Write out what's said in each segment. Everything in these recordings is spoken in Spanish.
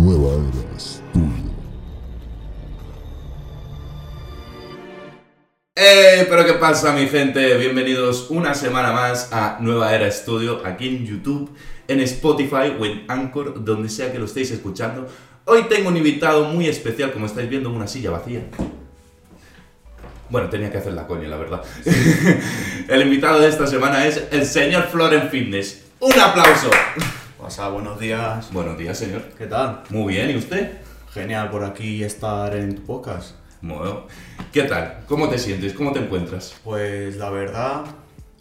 Nueva Era Studio. ¡Eh! Pero qué pasa mi gente, bienvenidos una semana más a Nueva Era Studio, aquí en YouTube, en Spotify o en Anchor, donde sea que lo estéis escuchando. Hoy tengo un invitado muy especial, como estáis viendo, una silla vacía. Bueno, tenía que hacer la coña, la verdad. el invitado de esta semana es el señor Floren Fitness. ¡Un aplauso! Buenos días. Buenos días, señor. ¿Qué tal? Muy bien, ¿y usted? Genial por aquí estar en tu podcast. Bueno, ¿qué tal? ¿Cómo te sientes? ¿Cómo te encuentras? Pues la verdad,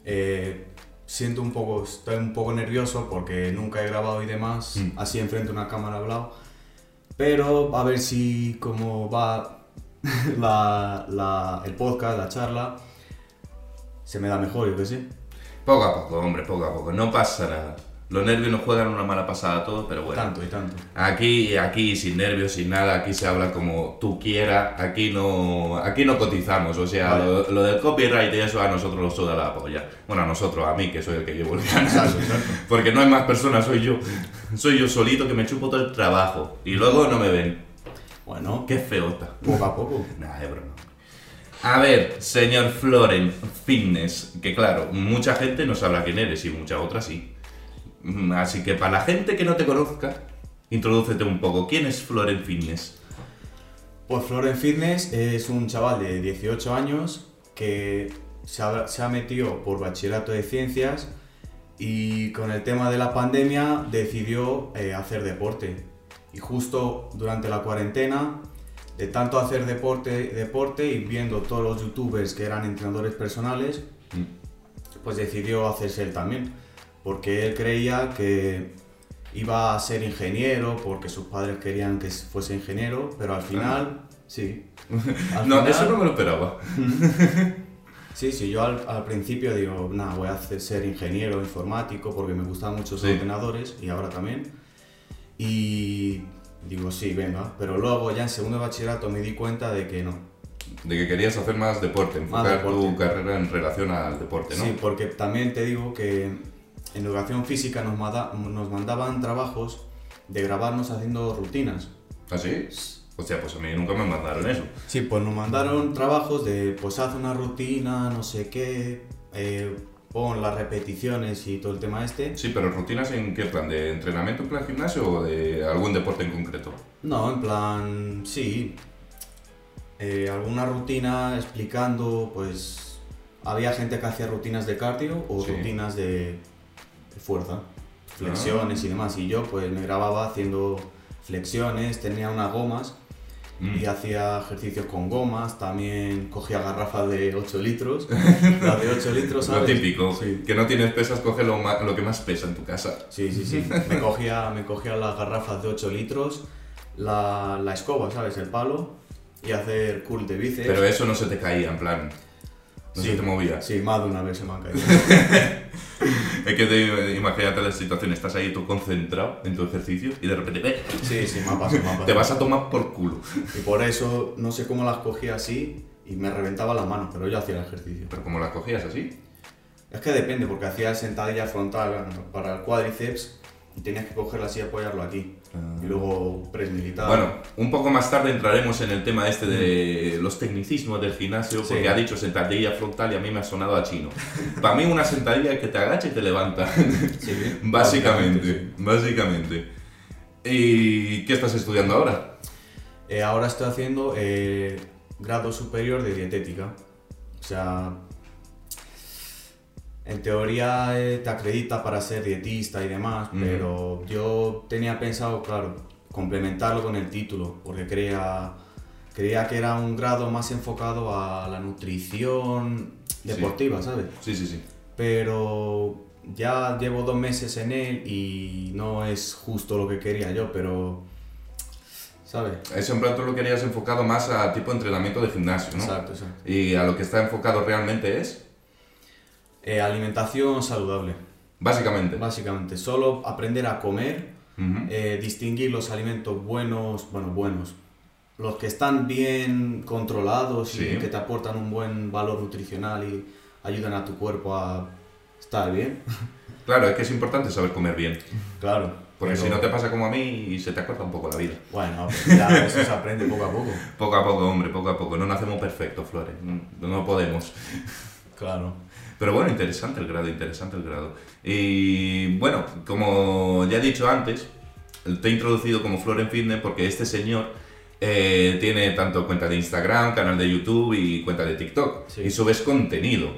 eh, siento un poco, estoy un poco nervioso porque nunca he grabado y demás, Mm. así enfrente a una cámara hablado. Pero a ver si cómo va la, la- el podcast, la charla, se me da mejor, yo que sé. Poco a poco, hombre, poco a poco. No pasa nada. Los nervios nos juegan una mala pasada a todos, pero bueno. Tanto y tanto. Aquí, aquí sin nervios, sin nada, aquí se habla como tú quieras, aquí no, aquí no cotizamos, o sea, Vale. lo, lo del copyright y eso a nosotros nos suda la polla. Bueno, a nosotros, a mí, que soy el que llevo el canal. Porque no hay más personas, soy yo. Soy yo solito que me chupo todo el trabajo. Y luego no me ven. Bueno, Qué feota. poco a poco. Nada, de broma. A ver, señor Floren Fitness, que claro, mucha gente no sabrá quién eres y mucha otra sí. Mm, Así que para la gente que no te conozca, introdúcete un poco. ¿Quién es Floren Fitness? Pues Floren Fitness es un chaval de 18 años que se ha, se ha metido por bachillerato de ciencias y con el tema de la pandemia decidió eh, hacer deporte. Y justo durante la cuarentena, de tanto hacer deporte, deporte y viendo todos los youtubers que eran entrenadores personales, pues decidió hacerse él también. Porque él creía que iba a ser ingeniero, porque sus padres querían que fuese ingeniero, pero al final, sí. Al no, final- eso no me lo esperaba. Sí, sí, yo al, al principio digo, nada, voy a hacer, ser ingeniero informático porque me gustan mucho los Sí. ordenadores y ahora también. Y digo, sí, venga, pero luego ya en segundo de bachillerato me di cuenta de que no. De que querías hacer más deporte, Más enfocar tu deporte. carrera en relación al deporte, ¿no? Sí, porque también te digo que en educación física nos, manda- nos mandaban trabajos de grabarnos haciendo rutinas. ¿Ah, sí? O sea, pues a mí nunca me mandaron eso. Sí, pues nos mandaron trabajos de, pues haz una rutina, no sé qué, eh, pon las repeticiones y todo el tema este. Sí, pero rutinas en qué plan, de entrenamiento en plan gimnasio o de algún deporte en concreto. No, en plan, sí. Eh, alguna rutina explicando, pues había gente que hacía rutinas de cardio o Sí. rutinas de, de fuerza, flexiones y demás. Y yo pues me grababa haciendo flexiones, tenía unas gomas Mm. y hacía ejercicios con gomas, también cogía garrafas de 8 litros, las de 8 litros, Lo ¿sabes? típico, Sí. que no tienes pesas, coge lo, ma- lo que más pesa en tu casa. Sí, sí, sí. Me cogía, me cogía las garrafas de 8 litros, la, la escoba, ¿sabes? El palo y hacer curl de bíceps. Pero eso no se te caía, en plan. No Sí. te movía. Sí, más de una vez se me han caído. Es que te, imagínate la situación, estás ahí tú concentrado en tu ejercicio y de repente ¡eh! Sí, sí, me ha pasado, me ha pasado. te vas a tomar por culo. Y por eso no sé cómo las cogía así y me reventaba las manos, pero yo hacía el ejercicio. Pero como las cogías así. Es que depende, porque hacía sentadilla frontal para el cuádriceps y tenías que cogerla así y apoyarlo aquí. Y luego press militar. Bueno, un poco más tarde entraremos en el tema este de los tecnicismos del gimnasio, porque Sí. ha dicho sentadilla frontal y a mí me ha sonado a chino. Para mí una sentadilla es que te agacha y te levanta. Sí, básicamente, básicamente. ¿Y qué estás estudiando ahora? Eh, ahora estoy haciendo eh, grado superior de dietética. O sea, en teoría eh, te acredita para ser dietista y demás, Ujú. pero yo tenía pensado, claro, complementarlo con el título, porque creía, creía que era un grado más enfocado a la nutrición deportiva, ¿sabes? Sí, sí, sí. Pero ya llevo dos meses en él y no es justo lo que quería yo, pero... ¿Sabes? Eso en plan tú lo querías enfocado más a tipo entrenamiento de gimnasio, ¿no? Exacto, exacto. Y a lo que está enfocado realmente es, Eh, alimentación saludable, básicamente. básicamente. Solo aprender a comer, eh, distinguir los alimentos buenos, bueno, buenos, los que están bien controlados Sí. y que te aportan un buen valor nutricional y ayudan a tu cuerpo a estar bien. Claro, es que es importante saber comer bien. Claro. Porque Pero- si no te pasa como a mí y se te acorta un poco la vida. Bueno, pues ya eso se aprende poco a poco. Poco a poco, hombre, poco a poco. No nacemos perfectos, Flores. No podemos. Claro. Pero bueno, interesante el grado, interesante el grado. Y bueno, como ya he dicho antes, te he introducido como Flor en Fitness porque este señor eh, tiene tanto cuenta de Instagram, canal de YouTube y cuenta de TikTok. Sí. Y subes contenido.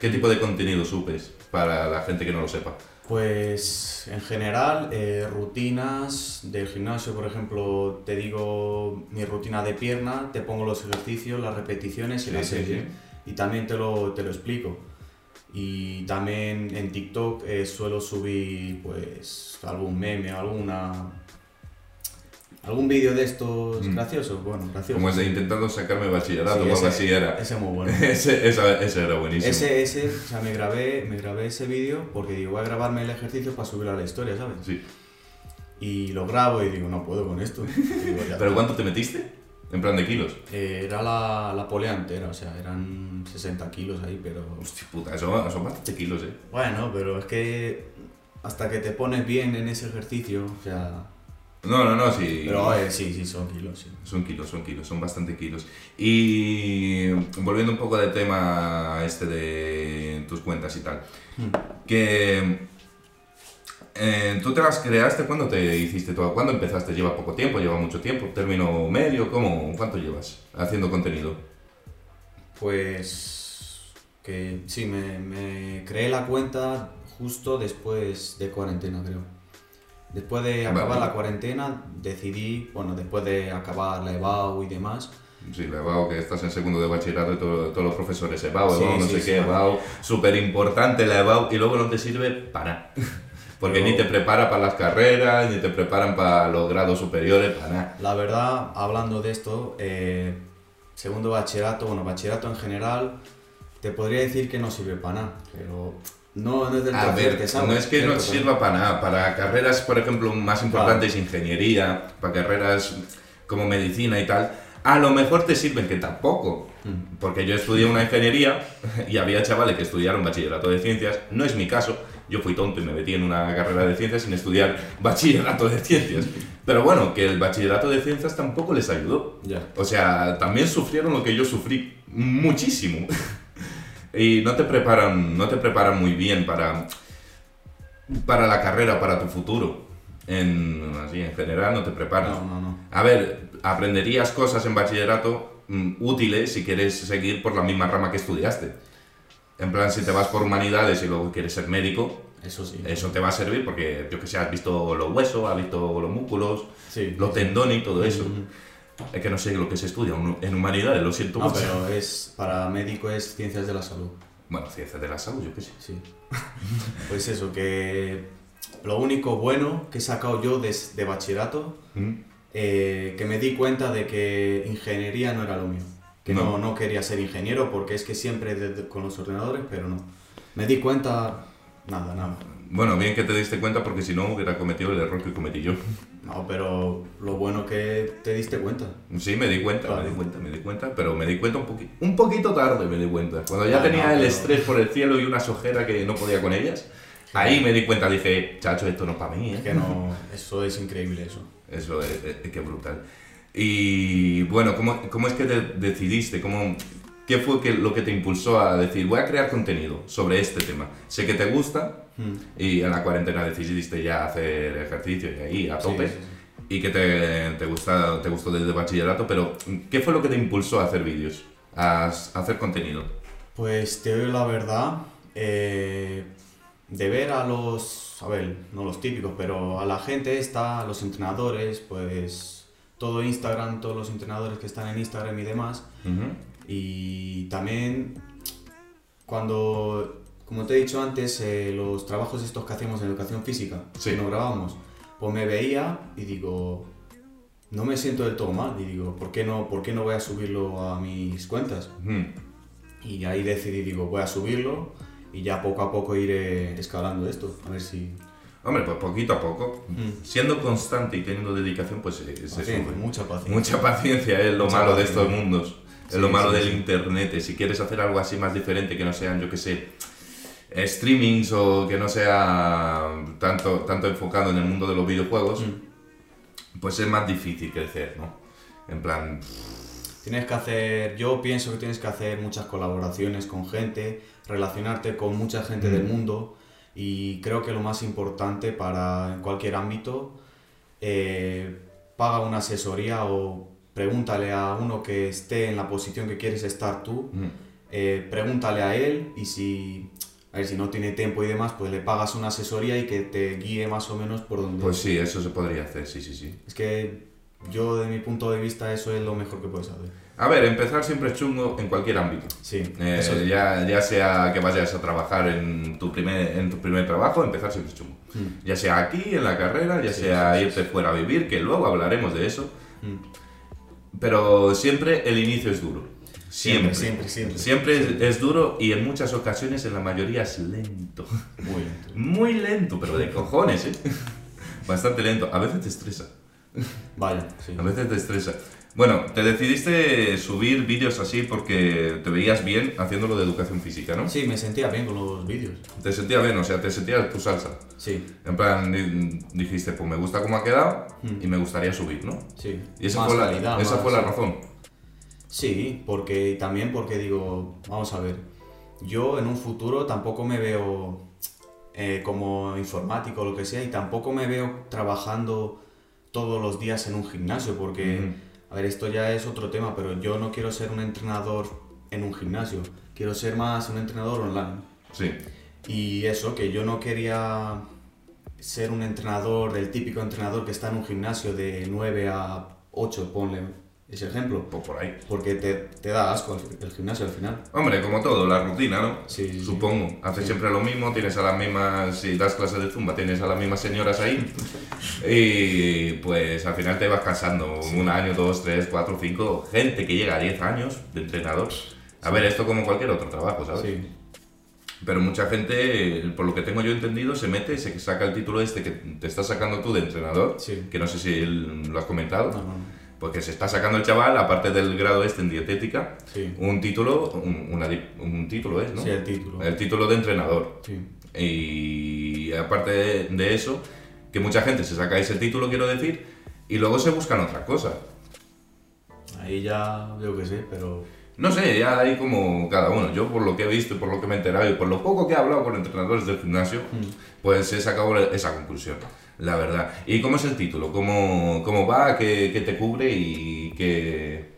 ¿Qué tipo de contenido subes para la gente que no lo sepa? Pues en general, eh, rutinas del gimnasio, por ejemplo, te digo mi rutina de pierna, te pongo los ejercicios, las repeticiones y Sí, la sí, serie. sí. Y también te lo, te lo explico. Y también en TikTok eh, suelo subir pues algún meme, alguna algún vídeo de estos Mm. graciosos, bueno, graciosos. Como el de intentando sacarme bachillerato Sí, ese- así era. Ese es muy bueno. Ese, esa- ese era buenísimo. Ese, ese, o sea, me grabé, me grabé ese vídeo porque digo, voy a grabarme el ejercicio para subirlo a la historia, ¿sabes? Sí. Y lo grabo y digo, no puedo con esto. Digo, ¿Pero cuánto te metiste? En plan de kilos. Eh, era la, la polea entera, o sea, eran 60 kilos ahí, pero... Hostia puta, eso son bastante kilos, eh. Bueno, pero es que hasta que te pones bien en ese ejercicio, o sea... No, no, no, sí. Pero eh, sí, sí, son kilos, sí. Son kilos, son kilos, son bastante kilos. Y volviendo un poco del tema este de tus cuentas y tal, que eh, tú te las creaste cuando te hiciste todo, ¿cuándo empezaste? ¿Lleva poco tiempo? ¿Lleva mucho tiempo? ¿Término medio? ¿Cómo? ¿Cuánto llevas haciendo contenido? Pues... Que sí, me, me creé la cuenta justo después de cuarentena, creo. Después de acabar Vale. la cuarentena, decidí, bueno, después de acabar la EBAU y demás, Sí, la EBAU, que estás en segundo de bachillerato y todo- todos los profesores EBAU, Sí, EBAU, no sí, sé sí, qué. EBAU, súper importante la EBAU y luego no te sirve para. Porque Pero- ni te prepara para las carreras, ni te preparan para los grados superiores, para nada. La verdad, hablando de esto, eh, segundo bachillerato, bueno, bachillerato en general, te podría decir que no sirve para nada, pero no, no es del A no es que no sirva para nada, para carreras, por ejemplo, más importantes, ingeniería, para carreras como medicina y tal, a lo mejor te sirven que tampoco. Mm. Porque yo estudié una ingeniería y había chavales que estudiaron bachillerato de ciencias, no es mi caso, yo fui tonto y me metí en una carrera de ciencias sin estudiar bachillerato de ciencias. Pero bueno, que el bachillerato de ciencias tampoco les ayudó. Ya. O sea, también sufrieron lo que yo sufrí muchísimo. y no te preparan, no te preparan muy bien para, para la carrera, para tu futuro. En, así, en general no te preparan. No, no, no. A ver, aprenderías cosas en bachillerato mm, útiles si quieres seguir por la misma rama que estudiaste. En plan, si te vas por humanidades y luego quieres ser médico, Eso sí. eso te va a servir porque, yo que sé, has visto los huesos, has visto los músculos, Sí. los tendones y todo eso. Es que no sé lo que se estudia en humanidades, lo siento No, mucho. pero es, para médico es ciencias de la salud. Bueno, ciencias de la salud, yo qué sé. Sí. pues eso, que lo único bueno que he sacado yo de, de bachillerato, Mm. eh, que me di cuenta de que ingeniería no era lo mío. Que No. no, no quería ser ingeniero porque es que siempre de- con los ordenadores, pero no. Me di cuenta, nada, nada. Bueno, bien que te diste cuenta porque si no hubiera cometido el error que cometí yo. No, pero lo bueno que te diste cuenta. Sí, me di cuenta, Claro. me di cuenta, me di cuenta, pero me di cuenta un, poqui- un poquito tarde, me di cuenta. Cuando ya Ah, tenía no, el pero- estrés por el cielo y unas ojeras que no podía con ellas, ahí me di cuenta, dije, chacho, esto no es para mí, Es ¿eh? que no, eso es increíble eso. Eso es, es- es que brutal. Y bueno, ¿cómo, cómo es que te decidiste? ¿Cómo, ¿Qué fue que, lo que te impulsó a decir, voy a crear contenido sobre este tema? Sé que te gusta Mm. y en la cuarentena decidiste ya hacer ejercicio y ahí a Sí, tope. sí, sí. y que te, te, gusta, te gustó desde bachillerato, pero ¿qué fue lo que te impulsó a hacer vídeos? A, a hacer contenido. Pues te doy la verdad, eh, de ver a los, a ver, no los típicos, pero a la gente esta, a los entrenadores, pues todo Instagram, todos los entrenadores que están en Instagram y demás, y también cuando, como te he dicho antes, eh, los trabajos estos que hacemos en educación física, Sí. que no grabamos, pues me veía y digo, no me siento del todo mal, y digo, ¿por qué no, por qué no voy a subirlo a mis cuentas? Y ahí decidí, digo, voy a subirlo y ya poco a poco iré escalando esto, a ver si... Hombre, pues poquito a poco. Mm. Siendo constante y teniendo dedicación, pues eh, se Paciencia, sube. mucha paciencia. Mucha paciencia es lo Mucha malo de estos mundos. Es Sí, lo malo sí, del sí. internet. Si quieres hacer algo así más diferente que no sean, yo qué sé, streamings o que no sea tanto, tanto enfocado en el mundo de los videojuegos, Mm. pues es más difícil crecer, ¿no? En plan, Tienes que hacer, yo pienso que tienes que hacer muchas colaboraciones con gente, relacionarte con mucha gente Mm. del mundo y creo que lo más importante para en cualquier ámbito, eh, paga una asesoría o pregúntale a uno que esté en la posición que quieres estar tú, mm, eh, pregúntale a él y si, a ver, si no tiene tiempo y demás, pues le pagas una asesoría y que te guíe más o menos por donde... pues sí, eso se podría hacer, sí, sí, sí. Es que yo, de mi punto de vista, eso es lo mejor que puedes hacer. A ver, empezar siempre es chungo en cualquier ámbito. Sí, Eh, eso es. ya, ya sea que vayas a trabajar en tu primer, en tu primer trabajo, empezar siempre es chungo. Mm. Ya sea aquí, en la carrera, ya Sí, sea sí, sí, irte fuera a vivir, que luego hablaremos de eso. Mm. Pero siempre el inicio es duro. Siempre. Siempre, siempre, siempre. Siempre es, es duro y en muchas ocasiones, en la mayoría, es lento. Muy lento. Muy lento, pero de cojones, ¿eh? Bastante lento. A veces te estresa. Vaya, sí. A veces te estresa. Bueno, te decidiste subir vídeos así porque te veías bien haciéndolo de educación física, ¿no? Sí, me sentía bien con los vídeos. Te sentías bien, o sea, te sentías tu salsa. Sí, En plan, di- dijiste, pues me gusta cómo ha quedado Mm. y me gustaría subir, ¿no? sí. Y esa Más fue, la, calidad, esa más- fue la razón. Sí, porque también porque digo, vamos a ver, yo en un futuro tampoco me veo eh, como informático o lo que sea y tampoco me veo trabajando todos los días en un gimnasio porque. A ver, esto ya es otro tema, pero yo no quiero ser un entrenador en un gimnasio, quiero ser más un entrenador online. Sí. Y eso, que yo no quería ser un entrenador, el típico entrenador que está en un gimnasio de 9 a 8, ponle ese ejemplo. Pues por ahí. Porque te, te da asco el, el gimnasio al final. Hombre, como todo, la rutina, ¿no? Sí, sí, sí. Supongo. Haces Sí. siempre lo mismo, tienes a las mismas, si das clases de zumba, tienes a las mismas señoras ahí. y pues al final te vas cansando. Un año, dos, tres, cuatro, cinco. Gente que llega a 10 años de entrenador. A ver, esto como cualquier otro trabajo, ¿sabes? Sí, Pero mucha gente, por lo que tengo yo entendido, se mete, se saca el título este que te estás sacando tú de entrenador, Sí. que no sé si lo has comentado, no. Porque se está sacando el chaval, aparte del grado este en dietética, Sí. un título, un, una di- un título es, ¿no? Sí, el título. El título de entrenador. Sí. Y aparte de, de eso, que mucha gente se saca ese título, quiero decir, y luego se buscan otra cosa. Ahí ya yo qué sé, pero No sé, ya hay como cada uno. Yo por lo que he visto y por lo que me he enterado y por lo poco que he hablado con entrenadores del gimnasio, pues he sacado esa conclusión, la verdad. ¿Y cómo es el título? ¿Cómo, cómo va? ¿Qué, qué te cubre? ¿Y qué,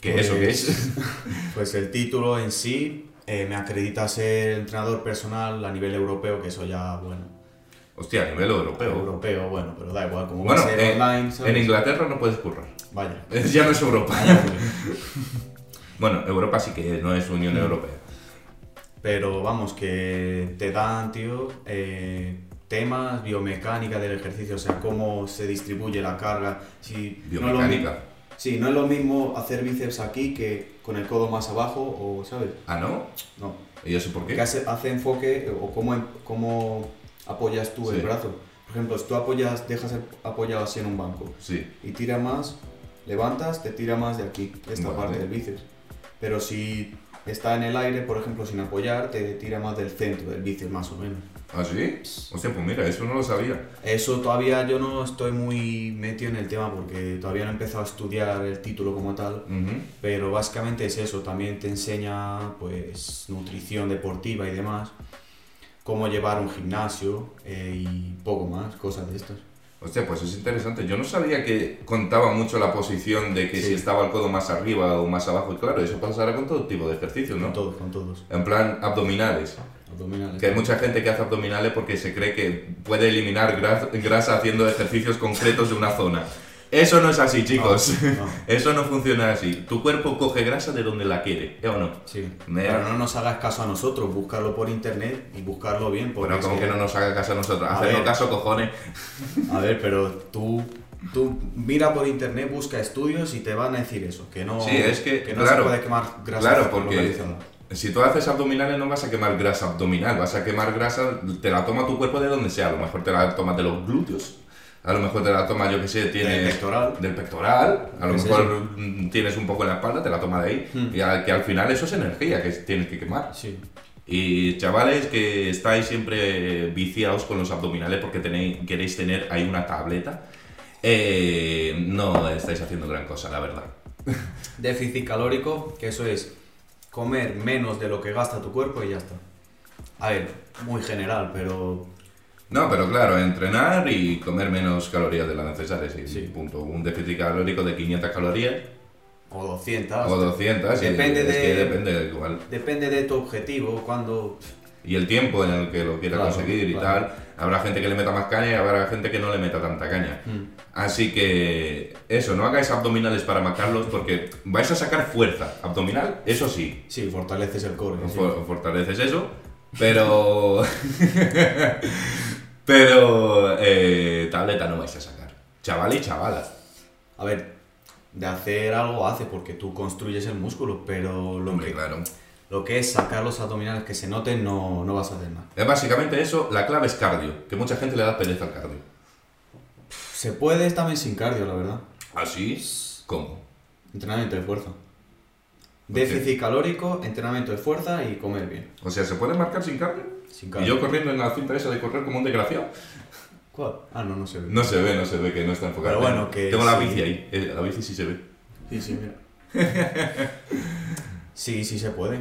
qué eso qué es? pues el título en sí eh, me acredita ser entrenador personal a nivel europeo, que eso ya, bueno, Hostia, a nivel europeo. europeo, bueno, pero da igual, como Bueno, va a ser en, online, ¿sabes? en Inglaterra no puedes currar. Vaya. Ya no es Europa. Bueno, Europa sí que no es Unión Europea. Pero vamos, que te dan, tío, eh, temas, biomecánica del ejercicio, o sea, cómo se distribuye la carga. Si No lo Biomecánica. sí, no es lo mismo hacer bíceps aquí que con el codo más abajo, o, ¿sabes? Ah, ¿no? No. ¿Y eso por Que qué? hace, hace enfoque o cómo, cómo apoyas tú Sí. el brazo. Por ejemplo, si tú apoyas, dejas el- apoyado así en un banco Sí. y tira más, levantas, te tira más de aquí, esta parte del bíceps. Pero si está en el aire, por ejemplo, sin apoyar, te tira más del centro del bíceps, más o menos. ¿Ah, sí? Hostia, pues mira, eso no lo sabía. Eso todavía yo no estoy muy metido en el tema porque todavía no he empezado a estudiar el título como tal. Ujú. Pero básicamente es eso, también te enseña pues nutrición deportiva y demás, cómo llevar un gimnasio eh, y poco más, cosas de estas. Hostia, pues es interesante. Yo no sabía que contaba mucho la posición de que Sí. si estaba el codo más arriba o más abajo. Y claro, eso pasará con todo tipo de ejercicios, Con ¿no? todos, con todos. En plan, abdominales. Abdominales. Que hay mucha gente que hace abdominales porque se cree que puede eliminar gras- grasa haciendo ejercicios concretos de una zona. Eso no es así, chicos. No, no. Eso no funciona así. Tu cuerpo coge grasa de donde la quiere, ¿eh o no? Sí. Me- Pero no nos hagas caso a nosotros, buscarlo por internet y buscarlo bien. Porque Bueno, como es que no nos haga caso a nosotros. A Hacernos ver. caso, cojones. A ver, pero tú, tú mira por internet, busca estudios y te van a decir eso, que no, Sí, es que, no claro, se puede quemar grasa Claro, porque si tú haces abdominales no vas a quemar grasa abdominal, vas a quemar grasa, te la toma tu cuerpo de donde sea, a lo mejor te la tomas de los glúteos, a lo mejor te la toma, yo que sé, tienes... Del pectoral. Del pectoral, a lo mejor eso. mm, tienes un poco en la espalda, te la toma de ahí, Hmm. y al- que al final eso es energía que tienes que quemar. Sí. Y chavales que estáis siempre viciados con los abdominales porque tenéis, queréis tener ahí una tableta, eh, no estáis haciendo gran cosa, la verdad. Déficit calórico, que eso es comer menos de lo que gasta tu cuerpo y ya está. A ver, muy general, pero No, pero claro, entrenar y comer menos calorías de las necesarias. Y Sí. punto. Un déficit calórico de 500 calorías o 200. o 200. y Depende es de- que depende de cuál. Depende de tu objetivo, cuando... Y el tiempo en el que lo quiera Claro, conseguir y claro. tal. Habrá gente que le meta más caña y habrá gente que no le meta tanta caña. Mm. Así que eso, no hagáis abdominales para marcarlos porque vais a sacar fuerza. Abdominal, eso sí, Sí, fortaleces el core. sí. for- fortaleces eso, pero. pero. eh, tableta no vais a sacar. Chaval y chavala. A ver, de hacer algo hace porque tú construyes el músculo, pero lo, Hombre, que, claro. lo que es sacar los abdominales que se noten no, no vas a hacer nada. Es básicamente eso, la clave es cardio, que mucha gente le da pereza al cardio. Se puede también sin cardio, la verdad. ¿Así? ¿Cómo? Entrenamiento de fuerza. Déficit calórico, entrenamiento de fuerza y comer bien. O sea, ¿se puede marcar sin cardio? Sin Y cardio. yo corriendo en la cinta esa de correr como un desgraciado. ¿Cuál? Ah, no, no se ve. No se ve, no se ve que no está enfocado. Pero bueno, que Tengo la bici ahí, eh, la bici sí se ve. Sí, sí, mira. sí, sí se puede.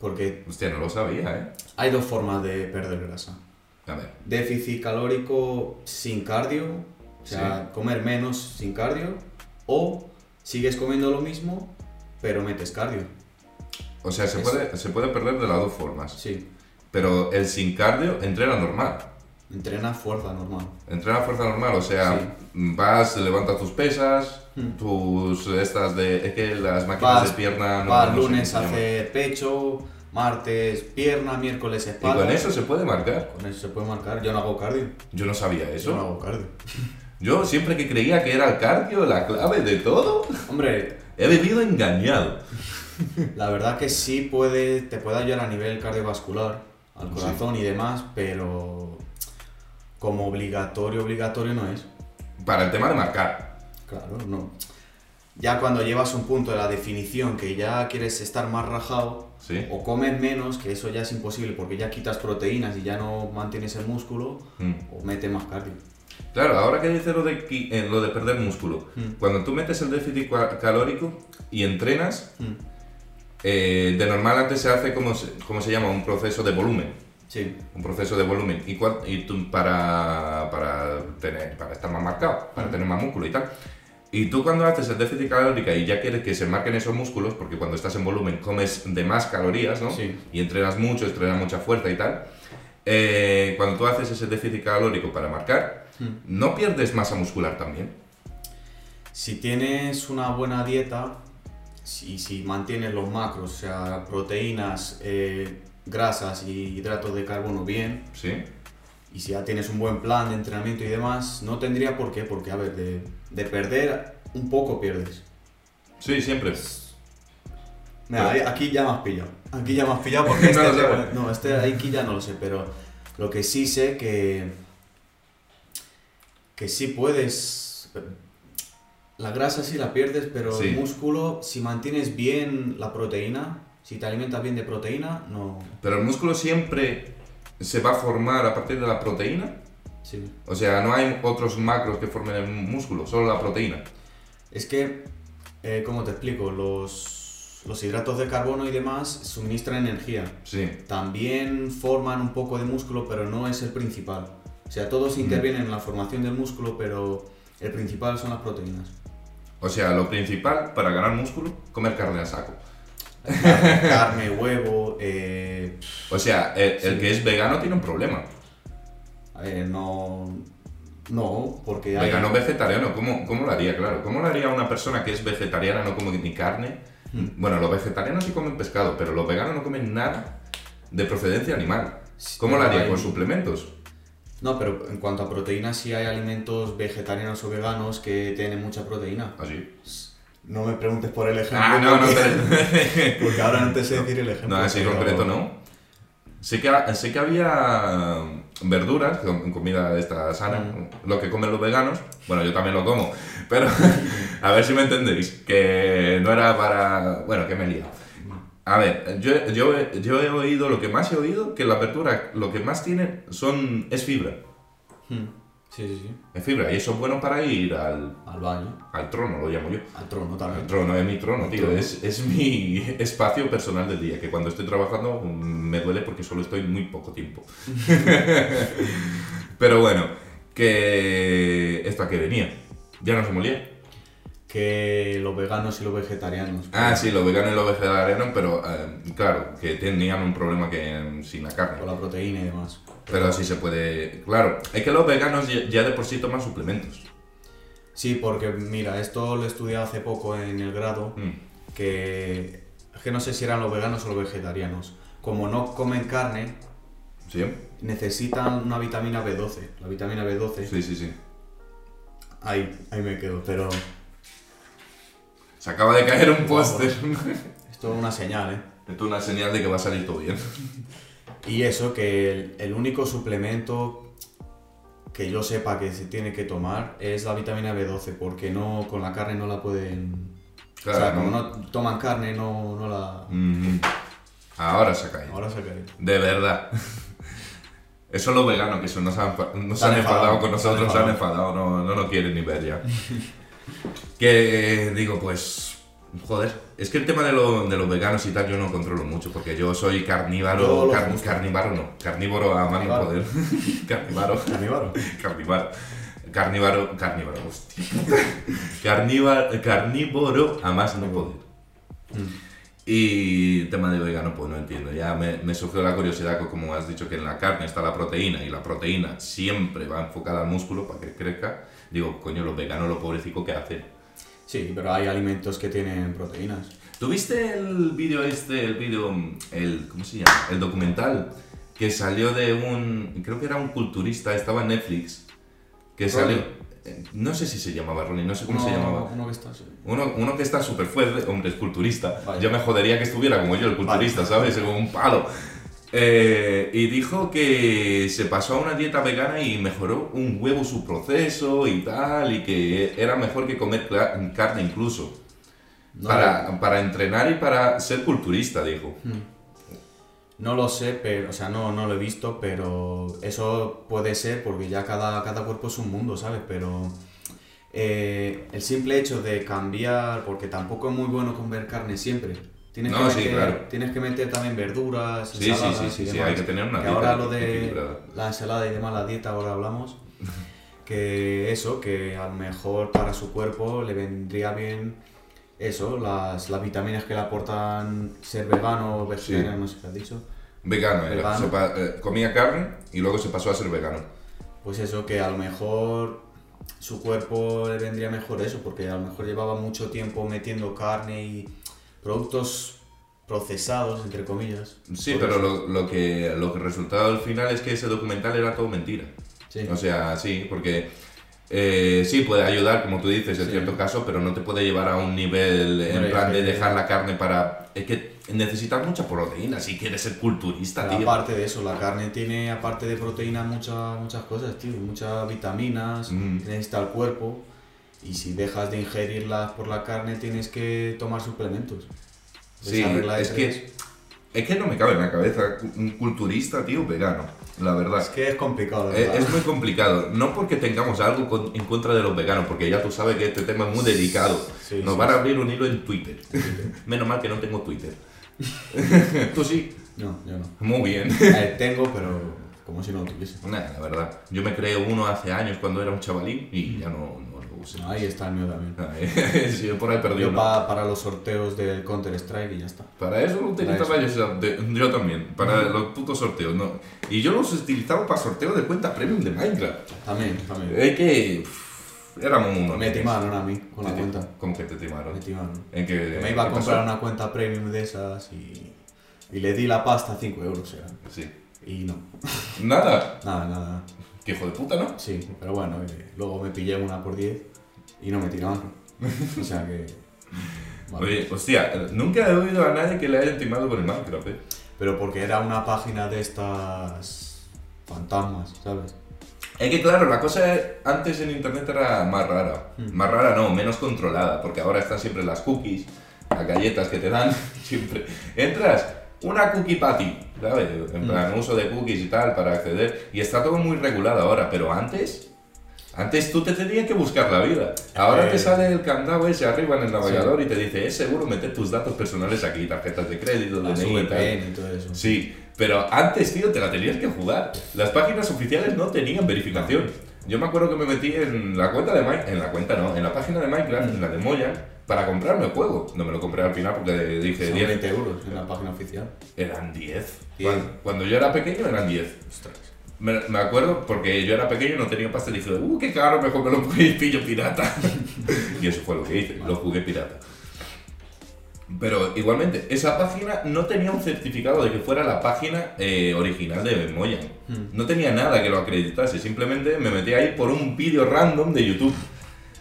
Porque Hostia, no lo sabía, ¿eh? hay dos formas de perder grasa. A ver. Déficit calórico sin cardio, o sea, comer menos sin cardio, o sigues comiendo lo mismo, pero metes cardio. O sea, se Es- puede, se puede perder de las dos formas. Sí, Pero el sin cardio entrena normal. entrena fuerza normal. Entrena fuerza normal, o sea, vas, levantas tus pesas, Hmm. tus estas de... Es que las máquinas Vas, de pierna no... vas no lunes hacer pecho, martes pierna, miércoles espalda. Y con eso se puede marcar. Con eso se puede marcar. Yo no hago cardio. Yo no sabía Yo no eso. hago cardio. Yo siempre que creía que era el cardio la clave de todo, Hombre, he vivido engañado. La verdad que sí puede, te puede ayudar a nivel cardiovascular, al Sí. corazón y demás, pero como obligatorio, obligatorio no es. Para el tema de marcar. Claro, no. Ya cuando llevas un punto de la definición que ya quieres estar más rajado, ¿Sí? o comes menos, que eso ya es imposible porque ya quitas proteínas y ya no mantienes el músculo, Mm. o metes más cardio. Claro, ahora que dice lo de, eh, lo de perder músculo, Mm. cuando tú metes el déficit calórico y entrenas, Mm. eh, de normal antes se hace como se, como se llama un proceso de volumen, Sí, un proceso de volumen y, cua- y tú para, para, tener, para estar más marcado, para Mm. tener más músculo y tal. Y tú cuando haces el déficit calórico y ya quieres que se marquen esos músculos, porque cuando estás en volumen comes de más calorías, ¿no? Sí. Y entrenas mucho, entrenas mucha fuerza y tal. eh, cuando tú haces ese déficit calórico para marcar. ¿No pierdes masa muscular también? Si tienes una buena dieta y si, mantienes los macros, o sea, proteínas, eh, grasas y hidratos de carbono bien, ¿Sí? y si ya tienes un buen plan de entrenamiento y demás, no tendría por qué, porque a ver, de, de perder un poco pierdes. Sí, siempre. Mira, aquí ya me has pillado. Aquí ya me has pillado porque No este, no, este aquí ya no lo sé, pero lo que sí sé que que sí puedes la grasa sí la pierdes, pero Sí. el músculo si mantienes bien la proteína, si te alimentas bien de proteína, no Pero el músculo siempre se va a formar a partir de la proteína. sí. O sea, no hay otros macros que formen el músculo, solo la proteína. Es que eh, ¿cómo te explico? Los los hidratos de carbono y demás suministran energía. Sí. también forman un poco de músculo, pero no es el principal. O sea, todos intervienen en la formación del músculo, pero el principal son las proteínas. O sea, lo principal para ganar músculo, comer carne a saco. Carne, huevo, eh, O sea, el, que es vegano tiene un problema. a ver, no, no, porque hay- Vegano vegetariano, ¿cómo, ¿cómo lo haría? Claro, ¿cómo lo haría una persona que es vegetariana, no come ni carne? Hmm. Bueno, los vegetarianos sí comen pescado, pero los veganos no comen nada de procedencia animal. ¿Cómo lo haría? hay- ¿Con suplementos? No, pero en cuanto a proteínas, sí hay alimentos vegetarianos o veganos que tienen mucha proteína. Así. No me preguntes por el ejemplo. Ah, no, no, porque, pero... porque ahora no te sé decir el ejemplo. No, así concreto no. Sé que, sé que había verduras, com- comida esta sana, Mm. lo que comen los veganos. Bueno, yo también lo como, pero a ver si me entendéis. Que no era para. Bueno, que me he liado. A ver, yo, yo, yo he oído, lo que más he oído, que la apertura lo que más tiene son, es fibra. Hmm. Sí, sí, sí. Es fibra, y eso es bueno para ir al, Al baño, al trono, lo llamo yo. al trono también. trono es mi trono, tío. trono. Es, es mi espacio personal del día. Que cuando estoy trabajando mm, me duele porque solo estoy muy poco tiempo. Pero bueno, que. ¿Esto a qué venía? Ya no se molía. Que los veganos y los vegetarianos. Ah, sí, los veganos y los vegetarianos, pero eh, claro, que tenían un problema que mm, sin la carne. Con la proteína y demás. Pero sí se puede. Claro, es que los veganos ya ya de por sí toman suplementos. Sí, porque mira, esto lo he estudiado hace poco en el grado, Mm, que es que no sé si eran los veganos o los vegetarianos. Como no comen carne, ¿Sí? necesitan una vitamina B12. La vitamina B12, Sí, sí, sí. ahí, ahí me quedo, pero Se acaba de caer un póster. esto es una señal, ¿eh? Esto es una señal de que va a salir todo bien. Y eso, que el, el único suplemento que yo sepa que se tiene que tomar es la vitamina B12, porque no con la carne no la pueden... Claro, o sea, como no toman carne, no, no la... Mm, Ahora se ha caído. Ahora sacaré. De verdad. Eso los veganos que son, nos han, nos Se han enfadado enfadado, con se nosotros, se han enfadado. enfadado, no, no nos quieren ni ver ya. Que digo, pues, joder, es que el tema de, lo- de los veganos y tal yo no controlo mucho, porque yo soy carnívoro, lo car- carnívoro no, carnívoro a más no Carnívoro. poder. carnívoro. Carnívoro. Carnívoro. Carnívoro, carnívoro, hostia. Carnívoro, carnívoro a más no poder. Y el tema de vegano, pues no entiendo. Ya me, me surgió la curiosidad, como has dicho que en la carne está la proteína y la proteína siempre va enfocada al músculo para que crezca. Digo, coño, los veganos, los pobrecicos, ¿qué hacen? Sí, pero hay alimentos que tienen proteínas. ¿Tuviste el vídeo este, el vídeo, el, ¿cómo se llama? El documental que salió de un, creo que era un culturista, estaba en Netflix, que Ronnie. salió, eh, no sé si se llamaba Ronnie, no sé cómo se llamaba. Uno que está... sí. Uno, uno que está súper fuerte, hombre, es culturista. Vaya. Yo me jodería que estuviera como yo, el culturista, ¿sabes? Como un palo. Eh, y dijo que se pasó a una dieta vegana y mejoró un huevo su proceso y tal, y que era mejor que comer carne incluso. No, para, para entrenar y para ser culturista, dijo. No lo sé, pero, o sea, no, no lo he visto, pero eso puede ser porque ya cada, cada cuerpo es un mundo, ¿sabes? Pero eh, el simple hecho de cambiar, porque tampoco es muy bueno comer carne siempre. Tienes, No, que, sí, meter, claro. tienes que meter también verduras, Sí, sí, ensaladas sí, sí, y sí, demás. hay que tener una Que dieta ahora lo de la ensalada y demás, la dieta, ahora hablamos. que eso, que a lo mejor para su cuerpo le vendría bien eso, las, las vitaminas que le aportan ser vegano o vegetariano, no sé qué has dicho. Vegano, era. Vegano. Se eh, comía carne y luego se pasó a ser vegano. Pues eso, que a lo mejor su cuerpo le vendría mejor eso, porque a lo mejor llevaba mucho tiempo metiendo carne y productos procesados, entre comillas. Sí, pero lo, lo que lo que resultado al final es que ese documental era todo mentira. Sí. O sea, sí, porque eh, sí puede ayudar, como tú dices, en Sí. cierto caso, pero no te puede llevar a un nivel en Hombre, plan de dejar la carne para... Es que necesitas mucha proteína si quieres ser culturista, Pero tío. aparte de eso, la carne tiene, aparte de proteína, muchas muchas cosas, tío. Muchas vitaminas, Mm. necesita el cuerpo. Y si dejas de ingerirlas por la carne, tienes que tomar suplementos. Sí, es que, es que no me cabe en la cabeza un culturista, tío, vegano, la verdad. Es que es complicado, verdad. Es muy complicado, no porque tengamos algo con- en contra de los veganos, porque ya tú sabes que este tema es muy delicado. Sí, Nos sí, van a sí. abrir un hilo en Twitter. Menos mal que no tengo Twitter. tú sí. No, yo no. Muy bien. Eh, tengo, pero como si no lo tuviese. Nah, la verdad. Yo me creé uno hace años cuando era un chavalín y ya no, usé. Ahí está el mío también. sí, yo por ahí perdí Yo pa- para los sorteos del Counter Strike y ya está. Para eso lo utilizaba yo, o sea, de- yo también, para los putos sorteos. ¿no? Y yo los utilizaba para sorteo de cuenta premium de Minecraft. También, también. Es que éramos unos. Me timaron a mí con la cuenta. ¿Cómo que te timaron? Me timaron. ¿En Que me iba a comprar pasó? una cuenta premium de esas y, y le di la pasta 5 euros era. Sí. Y no, Nada. nada, nada. Qué hijo de puta, ¿no? Sí, pero bueno, eh, luego me pillé una por 10 y no me tiraron. O sea que... vale. Oye, hostia, nunca he oído a nadie que le hayan timado por el Minecraft, ¿eh? Pero porque era una página de estas fantasmas, ¿sabes? Es que claro, la cosa es- antes en internet era más rara. Hmm. Más rara no, menos controlada, porque ahora están siempre las cookies las galletas que te dan, siempre. Entras, una cookie patty, ¿sabes? En plan, uso de cookies y tal para acceder. Y está todo muy regulado ahora, pero antes. Antes tú te tenías que buscar la vida. Ahora Eh. te sale el candado ese arriba en el navegador y te dice, es seguro meter tus datos personales aquí, tarjetas de crédito, Las DNI y todo eso. Sí, pero antes, tío, te la tenías que jugar. Las páginas oficiales no tenían verificación. Yo me acuerdo que me metí en la cuenta de Minecraft, en la cuenta no, en la página de Minecraft, en la de Moya, para comprarme el juego. No me lo compré al final porque dije Son 10. 20 euros en la página oficial. Eran 10. Diez. Cuando, cuando yo era pequeño eran 10. Ostras. Me, me acuerdo porque yo era pequeño y no tenía pasta y dije, uh, qué caro, mejor me lo pillo pirata. y eso fue lo que hice, lo jugué pirata. Pero igualmente, esa página no tenía un certificado de que fuera la página eh, original de Mojang. No tenía nada que lo acreditase, simplemente me metí ahí por un vídeo random de YouTube.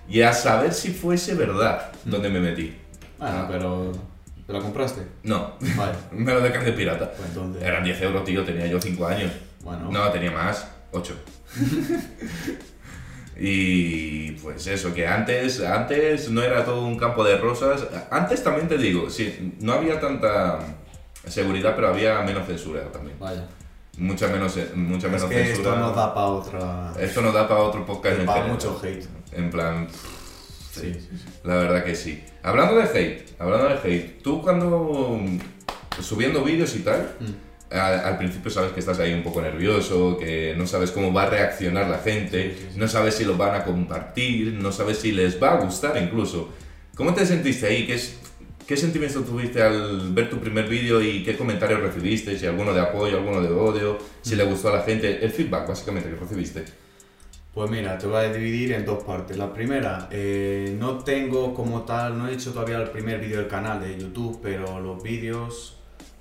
Y a saber si fuese verdad donde me metí. Bueno, pero. ¿Te la compraste? No, Vale. me lo dejé de pirata. Pues entonces. Eran 10 euros, tío, tenía yo 5 años. Bueno. No, tenía más, 8. y pues eso, que antes, antes no era todo un campo de rosas. Antes también te digo, sí, no había tanta seguridad, pero había menos censura también. Vaya. Mucha menos, mucha Es menos que censura. esto no da para otra. Esto no da para otro podcast. en Para mucho hate. En plan, Sí, sí, sí. la verdad que sí. Hablando de hate, hablando de hate, tú cuando subiendo vídeos y tal, Mm. al, al principio sabes que estás ahí un poco nervioso, que no sabes cómo va a reaccionar la gente, no sabes si lo van a compartir, no sabes si les va a gustar incluso. ¿Cómo te sentiste ahí? ¿Qué, es- qué sentimiento tuviste al ver tu primer vídeo y qué comentarios recibiste? Si alguno de apoyo, alguno de odio, si Mm. le gustó a la gente, el feedback básicamente que recibiste. Pues mira, te voy a dividir en dos partes. La primera, eh, no tengo como tal, no he hecho todavía el primer vídeo del canal de YouTube, pero los vídeos,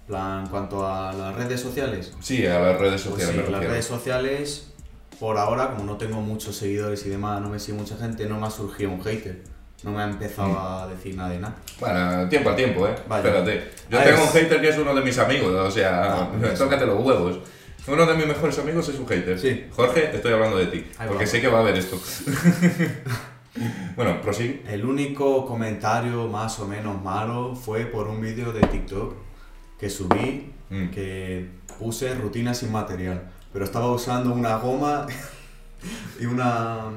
plan, en cuanto a las redes sociales, Sí, a las redes pues sociales sí, me las redes sociales, por ahora, como no tengo muchos seguidores y demás, no me sigue mucha gente, no me ha surgido un hater. No me ha empezado Mm. a decir nada de nada. Bueno, tiempo al tiempo, ¿eh? Vaya. Espérate. Yo tengo es- un hater que es uno de mis amigos, o sea, Ah, pues tócate los huevos. Uno de mis mejores amigos es un hater. Sí. Jorge, estoy hablando de ti, Ahí porque va. sé que va a ver esto. bueno, prosigue. El único comentario más o menos malo fue por un vídeo de TikTok que subí Mm. que puse rutina sin material, pero estaba usando una goma y una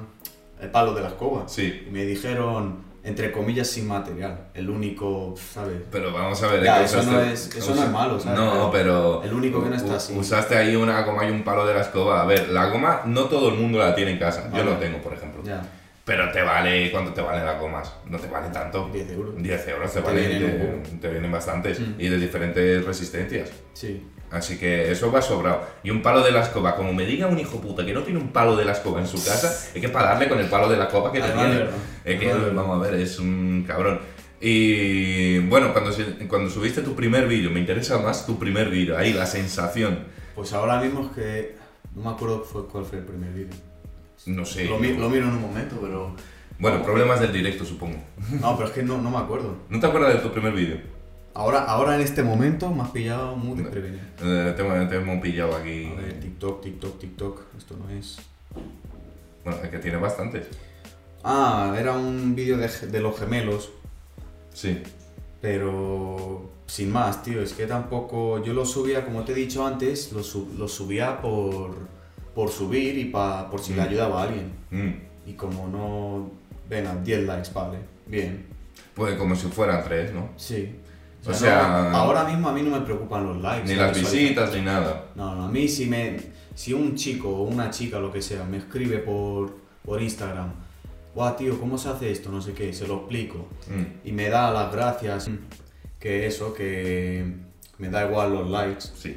el palo de la escoba. Sí. Y me dijeron, entre comillas, sin material. El único, ¿sabes? Pero vamos a ver. Ya, eso usaste- no es- eso no es malo, ¿sabes? No, pero. El único que no está así. Usaste ahí una goma y un palo de la escoba. A ver, la goma no todo el mundo la tiene en casa. Yo Vale. no tengo, por ejemplo. Ya, Pero te vale. ¿Cuánto te valen las gomas? No te valen tanto. 10 euros. 10 euros te, Te valen, vienen te vienen bastantes. Mm. Y de diferentes resistencias. Sí. Así que eso va sobrado. Y un palo de la escoba, como me diga un hijo puta que no tiene un palo de la escoba en su casa, hay que pagarle con el palo de la escoba que Además, tiene. que, vamos a ver, es un cabrón. Y bueno, cuando, cuando subiste tu primer vídeo, me interesa más tu primer vídeo, ahí la sensación. Pues ahora mismo es que no me acuerdo fue- cuál fue el primer vídeo. No sé. Lo, mi- lo miro en un momento, pero... Bueno, problemas del directo, supongo. No, pero es que no, no me acuerdo. ¿No te acuerdas de tu primer vídeo? Ahora, ahora en este momento me has pillado muy desprevenido. Eh, te, hemos- te hemos pillado aquí. A ver, TikTok, TikTok, TikTok. Esto no es. Bueno, es que tiene bastantes. Ah, era un vídeo de, de los gemelos, Sí. pero sin más, tío. Es que tampoco. Yo lo subía, como te he dicho antes, lo, sub- lo subía por, por subir y pa, por si le Mm. ayudaba a alguien. Mm. Y como no. Venga, 10 likes, vale. Bien. Pues como si fueran tres, ¿no? Sí. O sea, no, ahora mismo a mí no me preocupan los likes. Ni la las visitas ni nada. No, no, a mí si me si un chico o una chica, lo que sea, me escribe por, por Instagram, guau tío, ¿cómo se hace esto? No sé qué, se lo explico. Mm. Y me da las gracias, que eso, que me da igual los likes. Sí.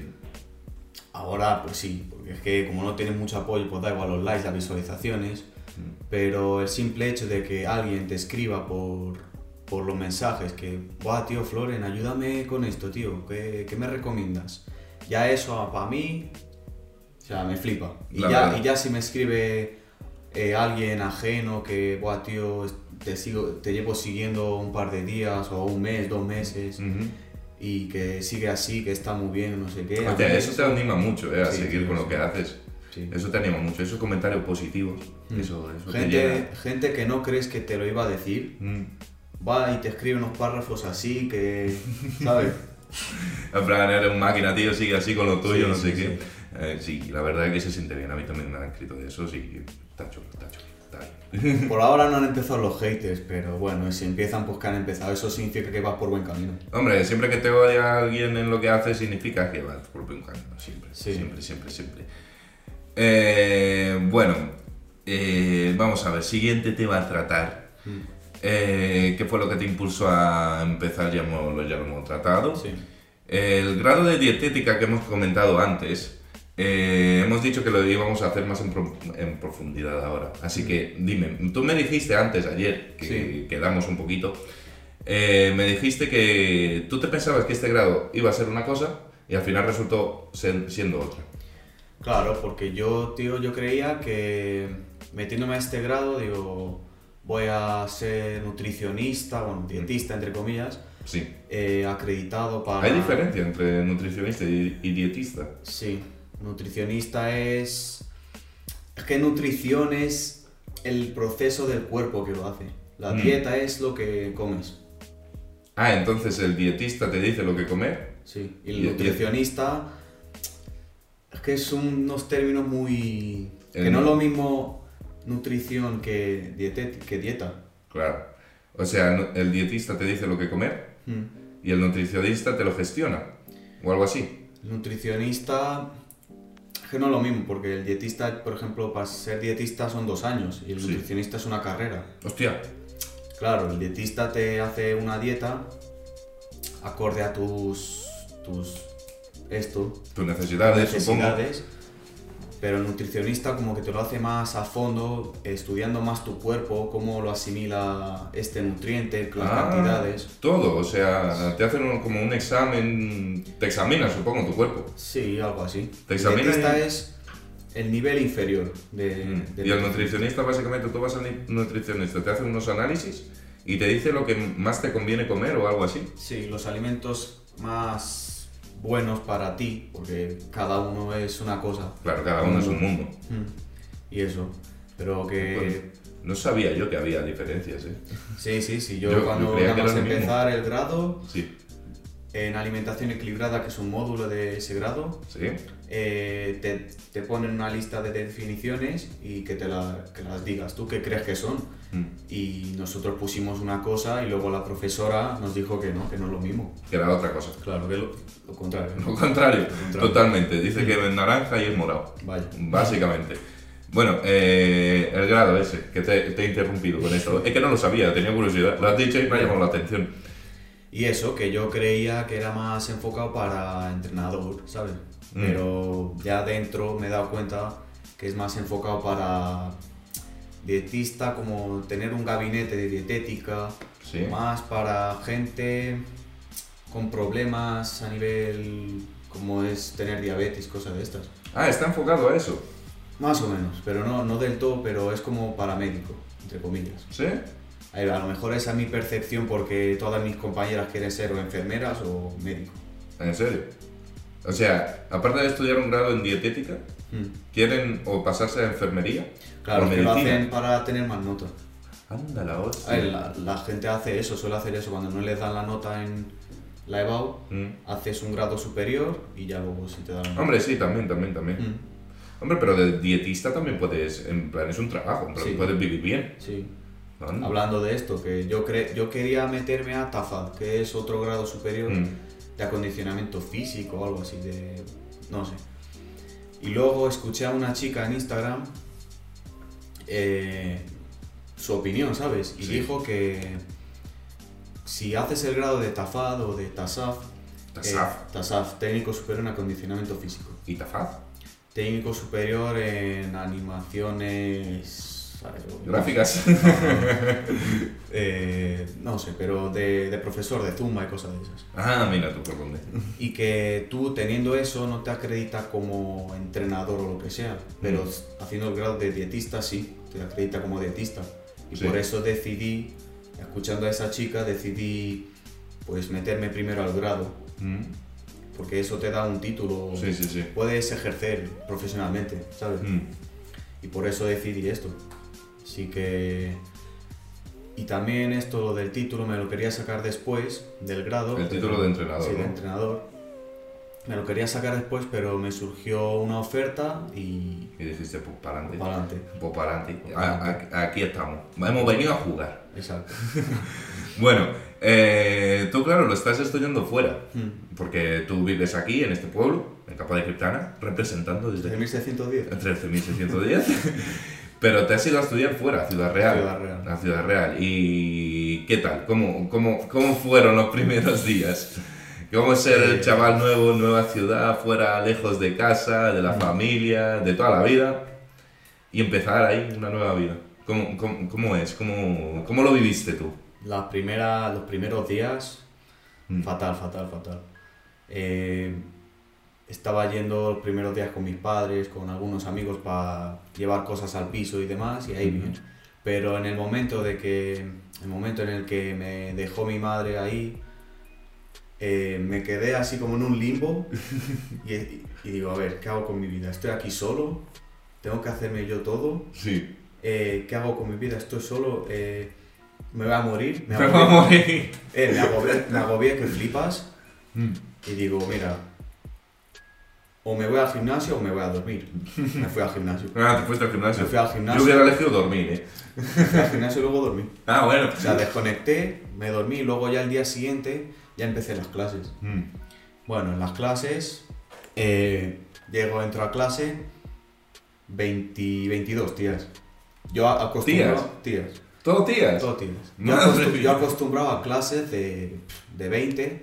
Ahora, pues sí, porque es que como no tienes mucho apoyo, pues da igual los likes, las visualizaciones. Mm. Pero el simple hecho de que alguien te escriba por, por los mensajes que, guau, tío, Floren, ayúdame con esto, tío, ¿qué, qué me recomiendas? Ya eso para mí, o sea, me flipa. Y ya, y ya si me escribe eh, alguien ajeno que, guau, tío, te, sigo, te llevo siguiendo un par de días o un mes, dos meses, Ujú. y que sigue así, que está muy bien, no sé qué. eso te anima mucho, ¿eh? A Sí, seguir sí, con lo sí. que haces. sí. Eso te anima mucho. Esos comentarios positivos. Mm. Eso, eso te gente, llena. gente que no crees que te lo iba a decir, Mm. Va y te escribe unos párrafos así que, ¿sabes? Plan, eres un máquina, tío, sigue así con lo tuyo, Sí, no sé sí, qué. Eh, sí, la verdad es que se siente bien. A mí también me han escrito de eso, sí. Está chulo, está chulo. Está bien. Por ahora no han empezado los haters, pero bueno, si empiezan, pues que han empezado. Eso significa que vas por buen camino. Hombre, siempre que te odia alguien en lo que hace, significa que vas por buen camino. Siempre, Sí. siempre, siempre, siempre. Eh, bueno, eh, vamos a ver, siguiente tema a tratar. Eh, ¿Qué fue lo que te impulsó a empezar? Ya, hemos- ya lo hemos tratado. Sí. El grado de dietética que hemos comentado antes, eh, hemos dicho que lo íbamos a hacer más en, pro- en profundidad ahora. Así que dime, tú me dijiste antes, ayer, que Sí. quedamos un poquito, eh, me dijiste que tú te pensabas que este grado iba a ser una cosa y al final resultó ser- siendo otra. Claro, porque yo, tío, yo creía que metiéndome a este grado, digo, voy a ser nutricionista, bueno, dietista, entre comillas, Sí. eh, acreditado para... ¿Hay diferencia entre nutricionista y, y dietista? Sí, nutricionista es... Es que nutrición es el proceso del cuerpo que lo hace. La Mm. dieta es lo que comes. Ah, entonces el dietista te dice lo que comer. Sí, y el nutricionista es que son unos términos muy... que no es lo mismo nutrición que, dietet- que dieta. Claro. O sea, el dietista te dice lo que comer Mm. y el nutricionista te lo gestiona. O algo así. El nutricionista que no es lo mismo, porque el dietista, por ejemplo, para ser dietista son dos años y el Sí. nutricionista es una carrera. Hostia. Claro, el dietista te hace una dieta acorde a tus... tus esto, Tus necesidades, supongo. necesidades, pero el nutricionista como que te lo hace más a fondo, estudiando más tu cuerpo, cómo lo asimila este nutriente, las Ah, cantidades. Todo, o sea, te hacen un- como un examen, te examinan, supongo, tu cuerpo. Sí, algo así. Te examina dietista y- es el nivel inferior de, Mm. del Y el nutricionista, básicamente, tú vas al ni- nutricionista, te hace unos análisis y te dice lo que más te conviene comer o algo así. Sí, los alimentos más buenos para ti, porque cada uno es una cosa. Claro, cada uno es un mundo. Mm. Y eso. Pero que... Bueno, no sabía yo que había diferencias, ¿eh? Sí, sí, sí. Yo, Yo- yo cuando creía nada más mismo. empezar el grado, Sí, en alimentación equilibrada, que es un módulo de ese grado, sí. Eh, te, te ponen una lista de definiciones y que te la- que las digas tú qué crees que son. Mm. Y nosotros pusimos una cosa y luego la profesora nos dijo que no, que no es lo mismo. Que era otra cosa. Claro, que lo, lo contrario. Lo contrario, contrario. totalmente. Dice que es naranja y es morado. Vaya. Básicamente. Bueno, eh, el grado ese, que te, te he interrumpido con esto. Es que no lo sabía, tenía curiosidad. Lo has dicho y me ha llamado la atención. Y eso, que yo creía que era más enfocado para entrenador, ¿sabes? Mm. Pero ya dentro me he dado cuenta que es más enfocado para dietista, como tener un gabinete de dietética, Sí. más para gente con problemas a nivel como es tener diabetes, cosas de estas. Ah, está enfocado a eso. Más o menos, pero no, no del todo, pero es como paramédico, entre comillas. ¿Sí? A ver, a lo mejor esa es mi percepción porque todas mis compañeras quieren ser o enfermeras o médicos. ¿En serio? O sea, aparte de estudiar un grado en dietética, Mm. ¿quieren o pasarse a enfermería? Claro, o que lo hacen para tener más nota. Anda la hostia. La, la gente hace eso, suele hacer eso. Cuando no les dan la nota en la EBAU, Mm. haces un grado superior y ya luego si te dan. Hombre, sí, también, también, también. Mm, Hombre, pero de dietista también puedes, en plan, es un trabajo, en plan, Sí. puedes vivir bien. sí. Anda. Hablando de esto, que yo, cre yo quería meterme a TAFAD, que es otro grado superior Mm. De acondicionamiento físico o algo así, de... no sé. Y luego escuché a una chica en Instagram eh, su opinión, ¿sabes? Y Sí. dijo que si haces el grado de TAFAD o de TASAF, TASAF. eh, TASAF, técnico superior en acondicionamiento físico, ¿Y Tafaz? técnico superior en animaciones... Gráficas. Eh, no sé, pero de, de profesor de Zumba y cosas de esas. ah, mira tú por dónde. Y que tú teniendo eso no te acredita como entrenador o lo que sea, pero Mm. haciendo el grado de dietista sí, te acredita como dietista. Y Sí. por eso decidí, escuchando a esa chica, decidí pues meterme primero al grado, Mm. porque eso te da un título, Sí, sí, sí. puedes ejercer profesionalmente, ¿sabes? Mm. Y por eso decidí esto. Así que y también esto lo del título me lo quería sacar después del grado. El título de entrenador, Sí, de ¿no? entrenador. Me lo quería sacar después, pero me surgió una oferta y... Y dijiste, pues para adelante. Para adelante. Pues para adelante. Pues Aquí estamos. Hemos venido a jugar. Exacto. Bueno, eh, tú claro, lo estás estudiando fuera. Mm. Porque tú vives aquí, en este pueblo, en Capa de Criptana, representando desde ¿Desde 1610? 13.610. Pero te has ido a estudiar fuera, a Ciudad Real. Ciudad Real. A Ciudad Real. ¿Y qué tal? ¿Cómo, cómo, cómo fueron los primeros días? ¿Cómo es ser el Eh, chaval nuevo, nueva ciudad, fuera, lejos de casa, de la Mm. familia, de toda la vida? Y empezar ahí una nueva vida. ¿Cómo, cómo, cómo es? ¿Cómo, ¿Cómo lo viviste tú? La primera, los primeros días, Mm. fatal, fatal, fatal. Eh, estaba yendo los primeros días con mis padres, con algunos amigos para llevar cosas al piso y demás, y ahí bien. Pero en el momento de que, el momento en el que me dejó mi madre ahí, eh, me quedé así como en un limbo y, y digo, a ver, ¿qué hago con mi vida? Estoy aquí solo, tengo que hacerme yo todo, Sí. eh, ¿qué hago con mi vida? Estoy solo, eh, me voy a morir, me agobié, vamos ahí. eh, me agobié, me agobié que flipas Mm. y digo, mira, o me voy al gimnasio o me voy a dormir. Me fui al gimnasio. Ah, te fuiste al gimnasio. Me fui al Yo gimnasio, hubiera elegido dormir, ¿eh? me fui al gimnasio y luego dormí. Ah, bueno. O sea, desconecté, me dormí y luego ya el día siguiente ya empecé las clases. Mm. Bueno, en las clases, eh, llego, entro a clase, 20, 22 tías. Yo a- acostumbrado... Tías. ¿Todo tías? Todo tías. Yo, Madre acostu- mía. yo acostumbrado a clases de, de 20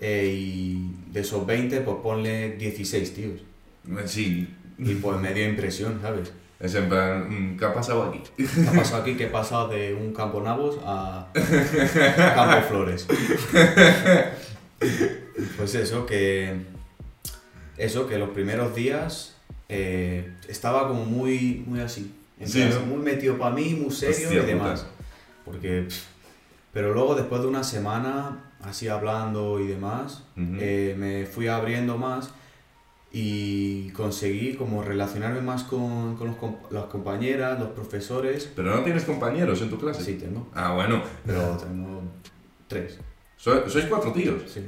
eh, y de esos 20 pues ponle 16 tíos. Sí. Y pues me dio impresión, ¿sabes? Es en plan, mm, ¿qué ha pasado aquí? ¿Qué ha pasado aquí? Que he pasado de un campo nabos a campo flores. Pues eso, que... Eso, que los primeros días eh, estaba como muy, muy así. Muy metido para mí, muy serio Hostia y demás. Porque... Pero luego después de una semana, así hablando y demás, eh, me fui abriendo más y conseguí como relacionarme más con, con los las compañeras, los profesores. ¿Pero no tienes compañeros en tu clase? Sí, tengo, Ah, bueno. pero tengo tres. So- sois cuatro tíos. Sí.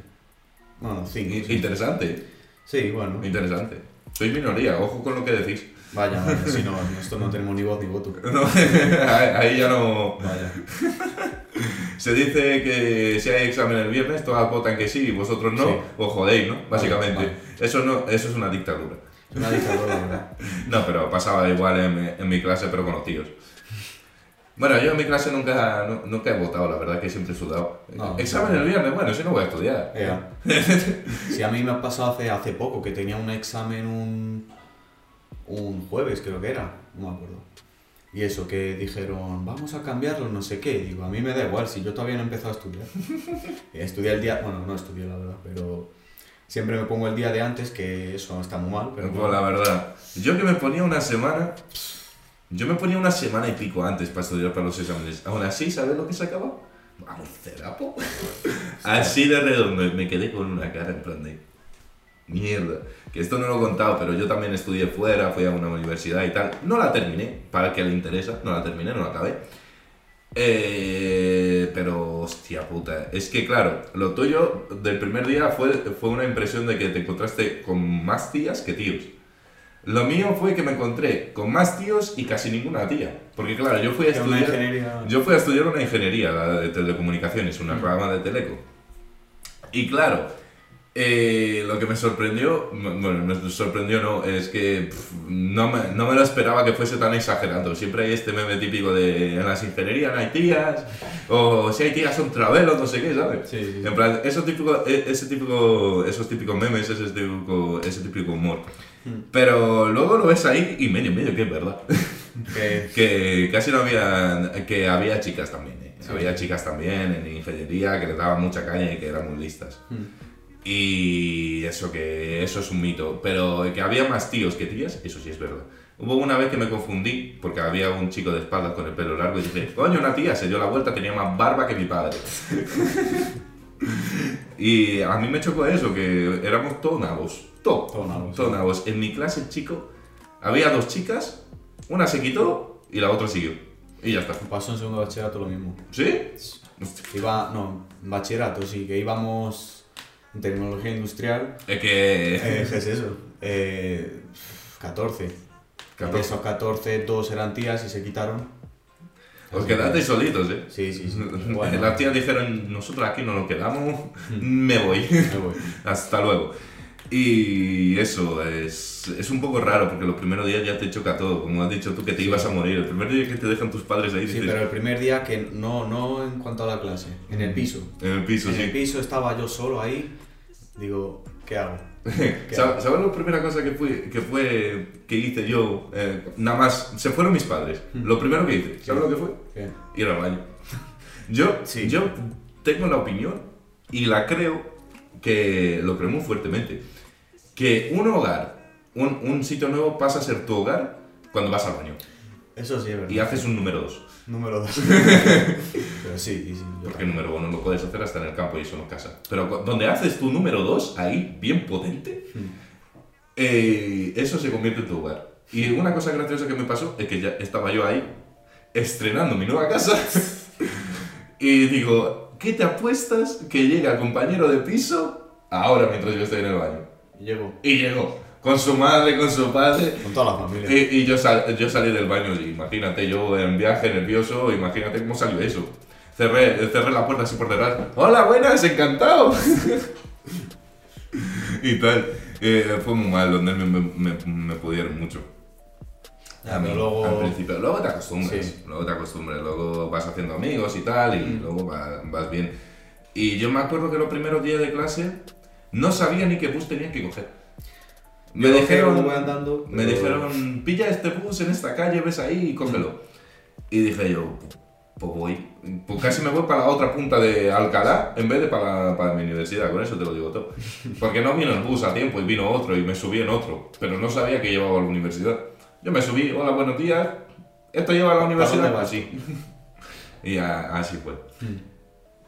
Bueno, cinco. I- sí. Interesante. Sí, bueno. Interesante. Sois minoría, ojo con lo que decís. Vaya, vaya, si no, esto no tenemos ni voz ni voto. No, ahí ya no. Vaya. Se dice que si hay examen el viernes, todas votan que sí y vosotros no, Sí. os jodéis, ¿no? Básicamente. vale. Eso no, eso es una dictadura. Una dictadura, verdad. No, pero pasaba igual en, mi- en mi clase, pero con los tíos. Bueno, yo en mi clase nunca, nu- nunca he votado, la verdad que siempre he sudado. No, examen no. el viernes, bueno, si no voy a estudiar. Sí, a mí me ha pasado hace, hace poco que tenía un examen un, un jueves, creo que era, no me acuerdo. Y eso, que dijeron, vamos a cambiarlo, no sé qué. Digo, a mí me da igual, si yo todavía no he empezado a estudiar. Eh, Estudié el día, bueno, no estudié la verdad, pero siempre me pongo el día de antes, que eso está muy mal, pero Pues la verdad, yo que me ponía una semana, yo me ponía una semana y pico antes para estudiar para los exámenes. Aún así, ¿sabes lo que sacaba? Vamos, cerapo. Así de redondo, me quedé con una cara en plan de mierda. Que esto no lo he contado, pero yo también estudié fuera, fui a una universidad y tal. No la terminé, para el que le interesa, no la terminé, no la acabé. Eh, pero, hostia puta, es que claro, lo tuyo del primer día fue, fue una impresión de que te encontraste con más tías que tíos. Lo mío fue que me encontré con más tíos y casi ninguna tía. Porque claro, yo fui a estudiar... Yo fui a estudiar una ingeniería la de telecomunicaciones, una Mm. rama de Teleco. Y claro, eh, lo que me sorprendió, bueno, me sorprendió no, es que pf, no, me, no me lo esperaba que fuese tan exagerado. Siempre hay este meme típico de en las ingenierías no hay tías, o si hay tías son travelos, no sé qué, ¿sabes? Sí, sí, sí. En plan, eso típico, e- ese típico, esos típicos memes, ese típico, ese típico humor. Mm. Pero luego lo ves ahí y medio, medio que es verdad. Que- que casi no había, que había chicas también, ¿eh? Había chicas también en ingeniería que les daban mucha caña y que eran muy listas. Mm. Y eso que eso es un mito, pero que había más tíos que tías, eso sí es verdad. Hubo una vez que me confundí porque había un chico de espaldas con el pelo largo y dije, coño, una tía, se dio la vuelta, tenía más barba que mi padre. y a mí me chocó eso, que éramos todos nabos, todos, Todos nabos, todos sí. nabos. En mi clase, chico, había dos chicas, una se quitó y la otra siguió. Y ya está. Pasó en segundo bachillerato lo mismo. ¿Sí? Iba, no, bachillerato sí, que íbamos tecnología industrial. Es que... Eh, ¿Qué es eso? Eh, 14. 14. De esos 14, dos eran tías y se quitaron. Os quedasteis solitos, ¿eh? Sí, sí, sí. Bueno, Las tías dijeron, nosotros aquí no nos quedamos, me voy. me voy. Hasta luego. Y eso es, es un poco raro porque los primeros días ya te choca todo, como has dicho tú que te ibas a morir. El primer día que te dejan tus padres ahí, Sí, dices, pero el primer día que no, no en cuanto a la clase, en el piso. en el piso, En sí. el piso estaba yo solo ahí. Digo, ¿qué hago? ¿Qué ¿Sabes hago? la primera cosa que fue, que fue que hice yo? Eh, nada más, se fueron mis padres. Lo primero que hice, ¿sabes lo que fue? ¿Qué? Ir al baño. Yo, Sí. yo tengo la opinión y la creo que lo creo muy fuertemente. Que un hogar, un, un sitio nuevo pasa a ser tu hogar cuando vas al baño Eso sí es verdad. y haces un número 2. Número 2. Pero sí, sí, Porque el número 1 lo puedes hacer hasta en el campo y eso no casa. Pero donde haces tu número 2, ahí, bien potente, eh, eso se convierte en tu hogar. Y una cosa graciosa que me pasó es que ya estaba yo ahí estrenando mi nueva casa y digo, ¿qué te apuestas que llega el compañero de piso ahora mientras yo estoy en el baño? Llego Y llegó con su madre, con su padre. con toda la familia. Y, y yo, sal- yo salí del baño y imagínate, yo en viaje nervioso, imagínate cómo salió eso. Cerré, cerré la puerta así por detrás. Hola, buenas, encantado. y tal. Eh, fue muy mal, donde me, me, pudieron mucho. A mí, luego- al principio. Luego te acostumbras. Sí. Luego te acostumbras. Luego vas haciendo amigos y tal, y luego va- vas bien. Y yo me acuerdo que los primeros días de clase no sabía ni qué bus tenía que coger. Me dijeron, voy andando, me pero- dijeron, pilla este bus en esta calle, ves ahí y cógelo. Y dije yo, pues voy. Pues casi me voy para la otra punta de Alcalá en vez de para, para mi universidad, con eso te lo digo todo. Porque no vino el bus a tiempo y vino otro y me subí en otro, pero no sabía que llevaba a la universidad. Yo me subí, hola, buenos días, ¿esto lleva a la universidad? dónde Pues vas? sí. Y a- así fue. Hmm.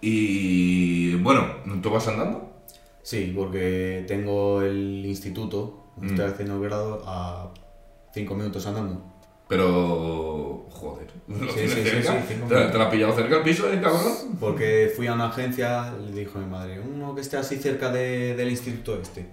Y bueno, ¿tú vas andando? Sí, porque tengo el instituto, Mm. estoy haciendo grado a 5 minutos andando. Pero, joder, ¿lo Sí, sí, cerca? sí, ¿Te, te la has pillado cerca el piso, eh, cabrón? Porque fui a una agencia, le dijo mi madre, uno que esté así cerca de- del instituto este.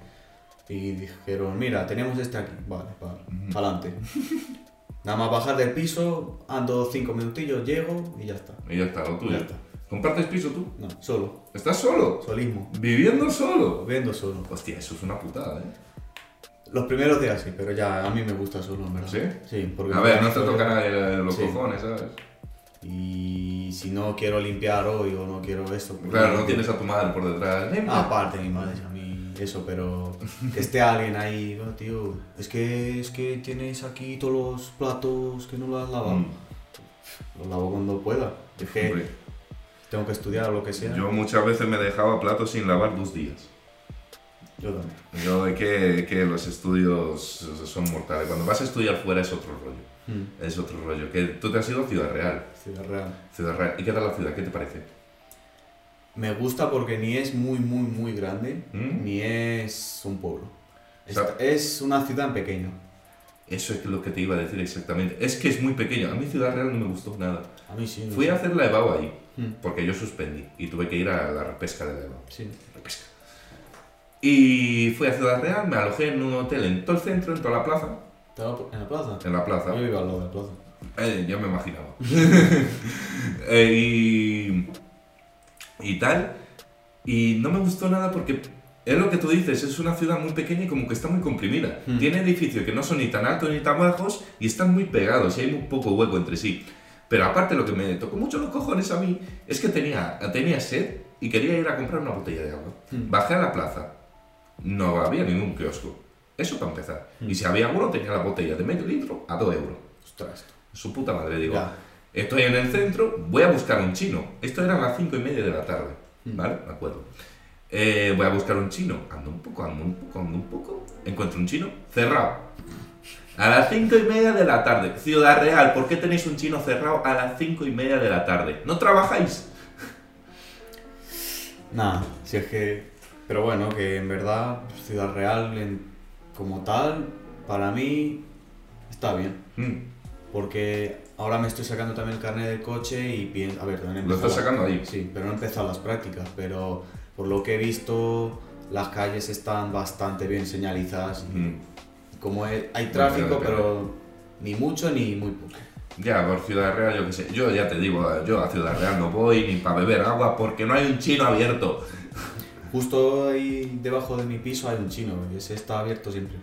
Y dijeron, mira, tenemos este aquí. Vale, vale, para adelante. Nada más bajar del piso, ando 5 minutillos, llego y ya está. Y ya está, lo tuyo. Ya está. ¿Compartes piso tú? No, solo, ¿Estás solo? solismo, ¿Viviendo solo? viendo solo. Hostia, eso es una putada, ¿eh? Los primeros días sí, pero ya a mí me gusta solo, en verdad. ¿Sí? Sí, porque A ver, no te toca nadie los Sí. cojones, ¿sabes? Y si no quiero limpiar hoy o no quiero esto. pues Claro, no tienes a tu madre por detrás. Ah, aparte mi madre, a mí eso, pero que esté alguien ahí, "Oh, tío, es que, es que tienes aquí todos los platos que no los has lavado. Mm. Los lavo cuando pueda. Es que tengo que estudiar o lo que sea. yo muchas veces me dejaba platos sin lavar dos días. Yo también. Yo de que, que los estudios son mortales. Cuando vas a estudiar fuera es otro rollo. Mm, Es otro rollo. Que tú te has ido a Ciudad Real. Ciudad Real. Ciudad Real. ¿Y qué tal la ciudad? ¿Qué te parece? Me gusta porque ni es muy, muy, muy grande, Mm. ni es un pueblo. O sea- Esta- es una ciudad en pequeño. Eso es lo que te iba a decir exactamente. Es que es muy pequeño. A mí Ciudad Real no me gustó nada. A mí sí. no Fui a hacer la EBAU ahí, Mm, porque yo suspendí y tuve que ir a la repesca de la EBAU. Sí. Y fui a Ciudad Real, me alojé en un hotel en todo el centro, en toda la plaza. ¿Estaba en la plaza? En la plaza. Yo vivo al lado de la plaza. Eh, ya me imaginaba. Eh, y, y tal. Y no me gustó nada porque es lo que tú dices, es una ciudad muy pequeña y como que está muy comprimida. Hmm. Tiene edificios que no son ni tan altos ni tan bajos y están muy pegados y hay muy poco hueco entre sí. Pero aparte lo que me tocó mucho los cojones a mí es que tenía, tenía sed y quería ir a comprar una botella de agua. Hmm. Bajé a la plaza, no había ningún kiosco. Eso para empezar. Y si había uno tenía la botella de medio litro a 2 euros. Ostras. Su puta madre, digo. Ya. Estoy en el centro, voy a buscar un chino. Esto era a las 5 y media de la tarde, Mm. ¿vale? Me acuerdo. Eh, voy a buscar un chino. Ando un poco, ando un poco, ando un poco. Encuentro un chino cerrado. A las 5 y media de la tarde. Ciudad Real, ¿por qué tenéis un chino cerrado a las 5 y media de la tarde? ¿No trabajáis? Nada, si es que. Pero bueno, que en verdad, Ciudad Real en- como tal, para mí está bien. Mm, Porque ahora me estoy sacando también el carnet del coche y pienso, a ver, también ¿Lo estás la- sacando ahí? Sí, pero no he empezado las prácticas, pero por lo que he visto, las calles están bastante bien señalizadas. Mm. Como he- hay tráfico, pero ni mucho ni muy poco. Ya, por Ciudad Real, yo qué sé. Yo ya te digo, yo a Ciudad Real no voy ni para beber agua porque no hay un chino abierto. Justo ahí debajo de mi piso hay un chino y ese está abierto siempre.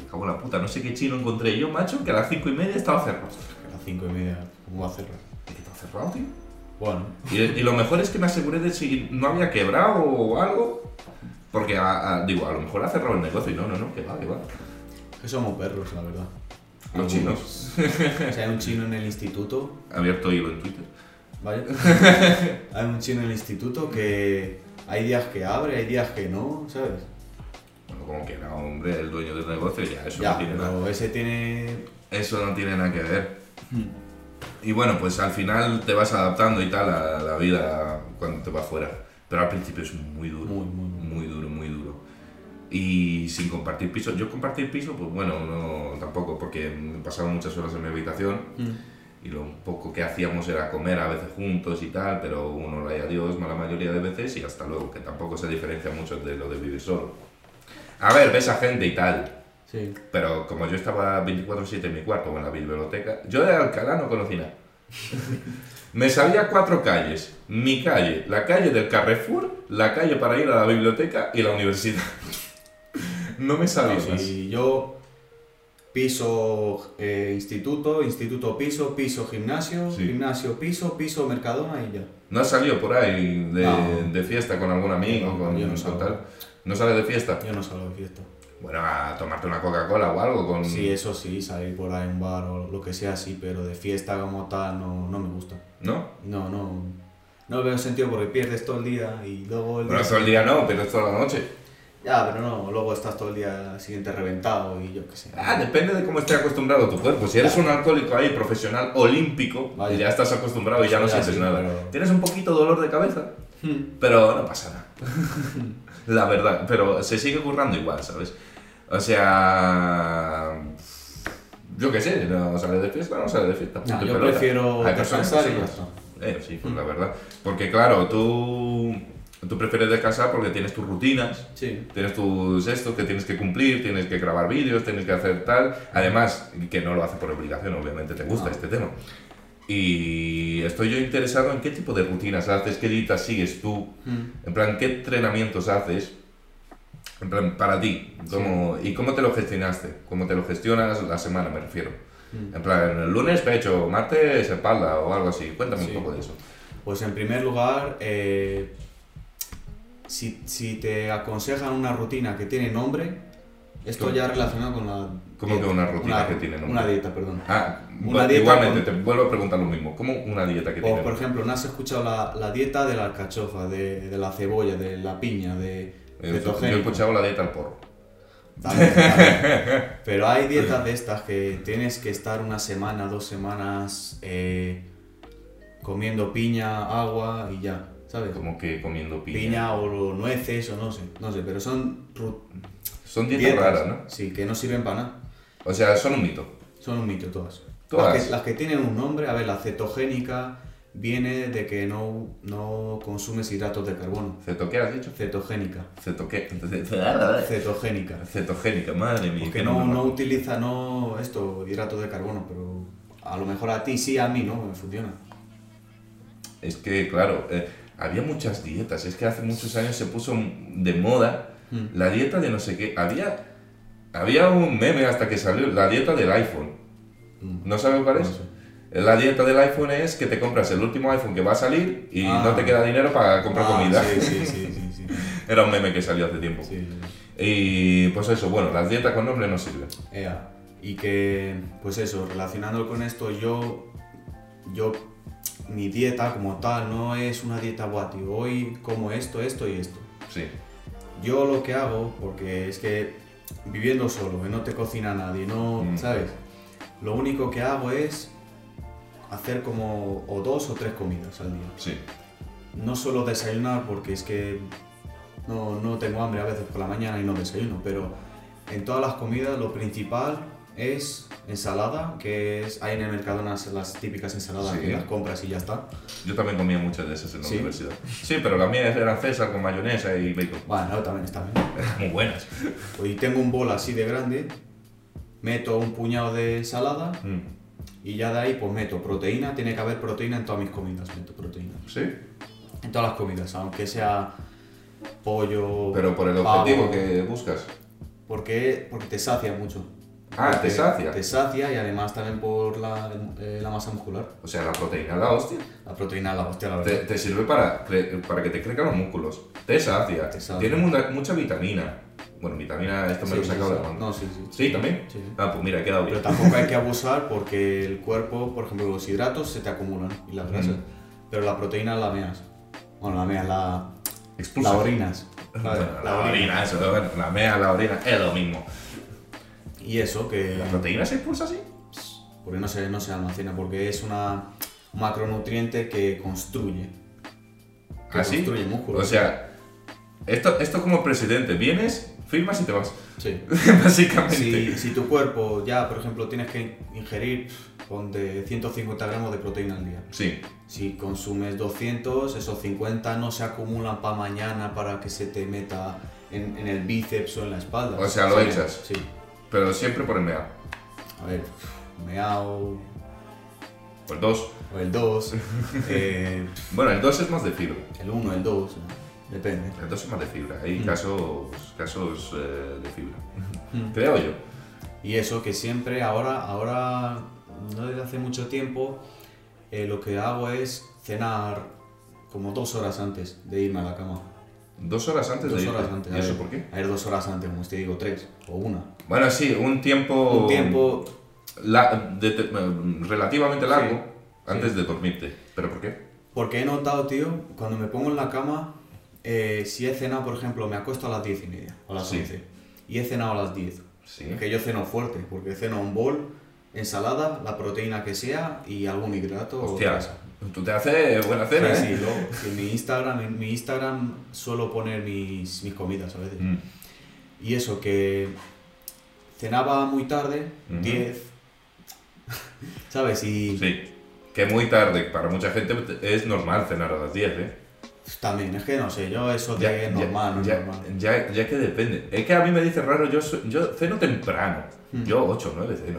Me cago en la puta, no sé qué chino encontré yo, macho, que a las cinco y media estaba cerrado. A las cinco y media, ¿cómo va a cerrar? ¿Y qué estaba cerrado, tío? Bueno, Y, y lo mejor es que me aseguré de si no había quebrado o algo. Porque, a- a- digo, a lo mejor ha cerrado el negocio y no, no, no, que va, que va. que somos perros, la verdad. Los chinos. O sea, hay un chino en el instituto, Abierto hilo en Twitter. ¿vale? hay un chino en el instituto que hay días que abre, hay días que no, ¿sabes? Bueno, como que no, hombre, el dueño del negocio ya, eso ya, no tiene nada. ese tiene... Eso no tiene nada que ver. Y bueno, pues al final te vas adaptando y tal a la vida cuando te vas fuera. Pero al principio es muy duro. Muy, muy, muy. Muy duro, muy duro. Y sin compartir piso. Yo compartir piso, pues bueno, no tampoco, porque pasaba muchas horas en mi habitación y lo poco que hacíamos era comer a veces juntos y tal, pero uno le a Dios la mayoría de veces y hasta luego, que tampoco se diferencia mucho de lo de vivir solo. A ver, ves a gente y tal, Sí. pero como yo estaba 24-7 en mi cuarto o en la biblioteca, yo de Alcalá no conocí nada. Me sabía cuatro calles. Mi calle, la calle del Carrefour, la calle para ir a la biblioteca y la universidad. No me sabía más. si yo piso eh, instituto, instituto piso, piso gimnasio, Sí. gimnasio piso, piso mercadona y ya. ¿No has salido por ahí de, No. de fiesta con algún amigo? No, con, yo no salgo. tal? ¿No sales de fiesta? Yo no salgo de fiesta. Bueno, a tomarte una Coca-Cola o algo con... Sí, eso sí, salir por ahí un bar o lo que sea así, pero de fiesta como tal no, no me gusta. ¿No? No, no. No veo sentido porque pierdes todo el día y luego el Bueno, día... todo el día no, pero es toda la noche. Ya, pero no, luego estás todo el día siguiente reventado y yo qué sé. Ah, depende de cómo esté acostumbrado tu cuerpo. Si eres un alcohólico ahí, profesional, olímpico, Vale. ya estás acostumbrado y ya no Ya sientes sí, nada. pero- Tienes un poquito dolor de cabeza, Hmm. pero no pasa nada. La verdad, pero se sigue currando igual, ¿sabes? O sea... Yo qué sé, no sale de fiesta, no sale de fiesta. No, punto y yo pelota. prefiero Hay personas descansar y ya está. Eh, sí, pues la verdad. Porque claro, tú, tú prefieres descansar porque tienes tus rutinas, Sí. tienes tus estos que tienes que cumplir, tienes que grabar vídeos, tienes que hacer tal. Además, que no lo hace por obligación, obviamente te gusta No. este tema. Y estoy yo interesado en qué tipo de rutinas haces, qué dietas sigues tú, Hmm. en plan, qué entrenamientos haces, en plan, para ti, cómo, y cómo te lo gestionaste, cómo te lo gestionas la semana, me refiero. Hmm. En plan, el lunes pecho, martes espalda o algo así. Cuéntame Sí. un poco de eso. Pues en primer lugar, eh, si, si te aconsejan una rutina que tiene nombre, esto ya relacionado con la... ¿Cómo que una rutina una- que tiene nombre? Una dieta, perdón. Ah, Una dieta igualmente, con- te vuelvo a preguntar lo mismo. ¿Cómo una dieta que O, tiene por ejemplo, ¿no has escuchado la, la dieta de la alcachofa, de, de la cebolla, de la piña, de Eh, Yo he escuchado la dieta al porro. Vale, vale. Pero hay dietas de estas que tienes que estar una semana, dos semanas eh, comiendo piña, agua y ya, ¿sabes? Como que comiendo piña. piña o nueces o no sé, no sé, pero son Son dietas dietas, raras, ¿no? Sí, que no sirven para nada. O sea, son un mito. Son un mito todas. Todas. Las, que, las que tienen un nombre, a ver, la cetogénica viene de que no, no consumes hidratos de carbono. ¿Ceto qué has dicho? Cetogénica. ¿Ceto qué? Cetogénica. Cetogénica, madre mía. Porque no, no utiliza no esto, hidratos de carbono, pero a lo mejor a ti sí, a mí no, me funciona. Es que, claro, eh, había muchas dietas. Es que hace muchos años se puso de moda Mm. la dieta de no sé qué. Había, había un meme hasta que salió, la dieta del iPhone. Mm. ¿No sabes cuál es? No sé. La dieta del iPhone es que te compras el último iPhone que va a salir y Ah. no te queda dinero para comprar Ah, comida. Sí, sí, sí, sí. Era un meme que salió hace tiempo. sí. Y pues eso, bueno, las dietas con nombre no sirven. Ea, Y que, pues eso, relacionándolo con esto, yo, yo, mi dieta como tal no es una dieta guati. Hoy como esto, esto y esto. Sí. Yo lo que hago, porque es que viviendo solo, que no te cocina nadie, no, Mm. ¿sabes? Lo único que hago es hacer como o dos o tres comidas al día. Sí. No suelo desayunar porque es que no, no tengo hambre a veces por la mañana y no desayuno, pero en todas las comidas lo principal es ensalada, que es hay en el mercado unas, las típicas ensaladas Sí. que las compras y ya está. Yo también comía muchas de esas en la Sí. universidad. Sí, pero las mías eran César con mayonesa y bacon. Bueno, también está bien. Muy buenas. Pues y tengo un bol así de grande, meto un puñado de ensalada Mm. y ya de ahí pues meto proteína, tiene que haber proteína en todas mis comidas, meto proteína. Sí, En todas las comidas, aunque sea pollo, pero por el pavo, objetivo que buscas. Porque, porque te sacia mucho. Ah, te sacia. Te sacia y además también por la, eh, la masa muscular. O sea, la proteína, la hostia. La proteína, la hostia, la Te, verdad. te sirve para, para que te crezcan los músculos. Te sacia. Te sacia. Tiene mucha, mucha vitamina. Bueno, vitamina, esto me Sí, lo he sacado de la mano. No, sí, sí. ¿Sí, también? Sí. Ah, pues mira, he quedado bien. Pero tampoco hay que abusar porque el cuerpo, por ejemplo, los hidratos se te acumulan y las grasas. Mm. Pero la proteína la meas. Bueno, la meas, la, Expulsa. la orinas. Bueno, la orina, eso, bueno, la mea, la orina, es lo mismo. Y eso, que. ¿La proteína se expulsa así? Porque no se, no se almacena, porque es una un macronutriente que construye. Que ¿Así? construye músculo. ¿Ah, O sea, esto, esto como presidente, vienes, firmas y te vas. Sí. Básicamente. Si, si tu cuerpo ya, por ejemplo, tienes que ingerir ponte 150 gramos de proteína al día. Sí. Si consumes 200, esos 50 no se acumulan para mañana para que se te meta en, en el bíceps o en la espalda. O sea, lo Sí, echas. Sí. Pero siempre por el mea. A ver, meao, Por el 2. o el 2, eh, Bueno, el 2 es más de fibra. el 1, el 2, depende. El 2 es más de fibra. Hay Mm. casos, casos eh, de fibra. Mm. Creo yo. Y eso que siempre, ahora, ahora, no desde hace mucho tiempo, eh, lo que hago es cenar como dos horas antes de irme a la cama. Dos horas antes Dos de horas antes. ¿Y eso ver, por qué? A ver, dos horas antes, como te digo, tres o una. Bueno, sí, un tiempo. Un tiempo, la- de- de- relativamente largo Sí, antes sí. de dormirte. ¿Pero por qué? porque he notado, tío, cuando me pongo en la cama, eh, si he cenado, por ejemplo, me acuesto a las diez y media, o a las Sí. once, y he cenado a las diez. Sí. Es que yo ceno fuerte, porque ceno un bol, ensalada, la proteína que sea y algún hidrato o Hostia, grasa. Tú te haces buena cena, Sí, ¿eh? sí, luego, en mi Instagram, en mi Instagram suelo poner mis, mis comidas a veces. Mm. Y eso, que cenaba muy tarde, Ujú. 10, ¿sabes? Y Sí. Que muy tarde, para mucha gente es normal cenar a las 10, ¿eh? también, es que no sé, yo eso de normal, no es ya, normal. ya, ya que depende. Es que a mí me dice raro, yo, yo ceno temprano. Mm. Yo 8 o 9 ceno.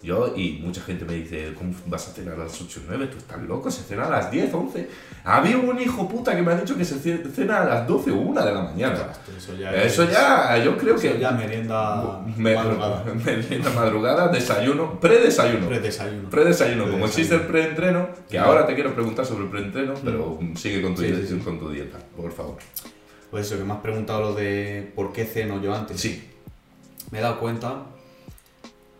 Mm. Yo, y mucha gente me dice, ¿cómo vas a cenar a las 8 o 9? Tú estás loco, se cena a las 10, 11. Había un hijo puta que me ha dicho que se ce- cena a las 12 o 1 de la mañana. Eso ya, Eso es- ya, yo creo eso que... ya merienda me- madrugada. merienda madrugada, desayuno, predesayuno. Predesayuno. Predesayuno, como Predesayuno. existe el preentreno, que ahora te quiero preguntar sobre el preentreno, pero sigue con tu, sí, sí. con tu dieta, por favor. Pues eso, que me has preguntado lo de por qué ceno yo antes. Sí. Me he dado cuenta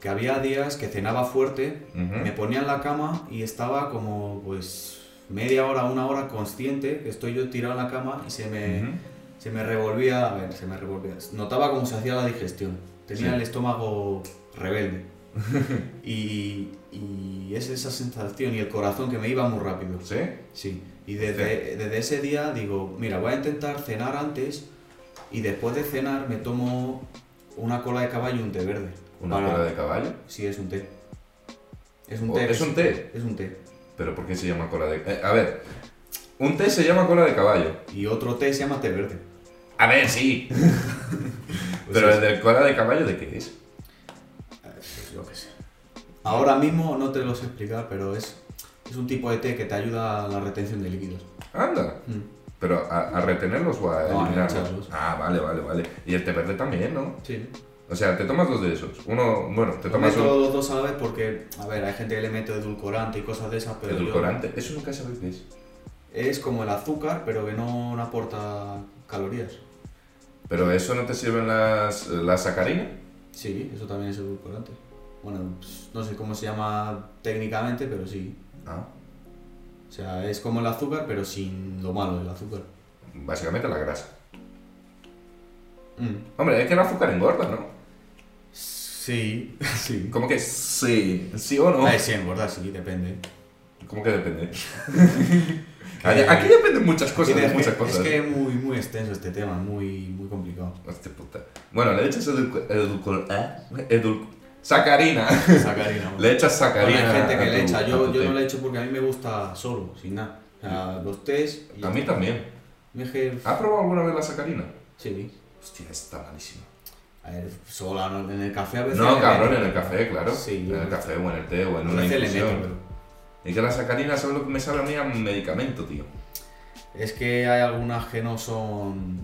que había días que cenaba fuerte, me ponía en la cama y estaba como pues media hora, una hora consciente que estoy yo tirado en la cama y se me, se me revolvía, a ver, se me revolvía. Notaba cómo se hacía la digestión. Tenía Sí. el estómago rebelde. y, y es esa sensación y el corazón que me iba muy rápido. ¿Sí? Sí, y desde, desde ese día digo, mira, voy a intentar cenar antes y después de cenar me tomo una cola de caballo y un té verde. ¿Una Para- cola de caballo? Sí, es un té. Es un O- té. ¿Es un té? Es un té. ¿Pero por qué se llama cola de eh, A ver, un té se llama cola de caballo. Y otro té se llama té verde. A ver, sí. Pues Pero es- el de cola de caballo, ¿de qué es? pues yo qué sé. Ahora mismo no te lo sé explicar, pero es, es un tipo de té que te ayuda a la retención de líquidos. Anda. Mm. Pero a, a retenerlos o a No, a eliminarlos. Ah, vale, vale, vale. Y el té verde también, ¿no? Sí. O sea, te tomas dos de esos. Uno, bueno, te tomas Meto un los dos a la vez porque, a ver, hay gente que le mete edulcorante y cosas de esas, pero yo- edulcorante. Eso nunca sabes qué es. es como el azúcar, pero que no, no aporta calorías. Pero eso no te sirven las, las sacarinas. Sí, eso también es edulcorante. Bueno, pues, no sé cómo se llama técnicamente, pero sí. Ah, O sea, es como el azúcar, pero sin lo malo del azúcar. básicamente la grasa. Mm. Hombre, es que el azúcar engorda, ¿no? Sí, sí. ¿Cómo que sí? ¿Sí o no? Ah, sí, en verdad, sí, depende. ¿Cómo que depende? Aquí, aquí dependen muchas cosas, de es, muchas que, cosas. es que es muy, muy extenso este tema, muy, muy complicado. Hostia puta. Bueno, le echas edulco- edulcor- ¿eh? edul- Sacarina. Sacarina. Le echas Bueno, sacarina. hay gente que le echa, yo, yo no le echo porque a mí me gusta solo, sin nada. O sea, los tés y A mí también. ¿Has probado alguna vez la sacarina? sí. Hostia, está malísima. A ver, sola, ¿no? en el café a veces. No, cabrón, en el café, claro. Sí, en el café o en el té o en una infusión. Y que la sacarina, ¿sabes lo que me sabe a mí a medicamento, tío? Es que hay algunas que no son.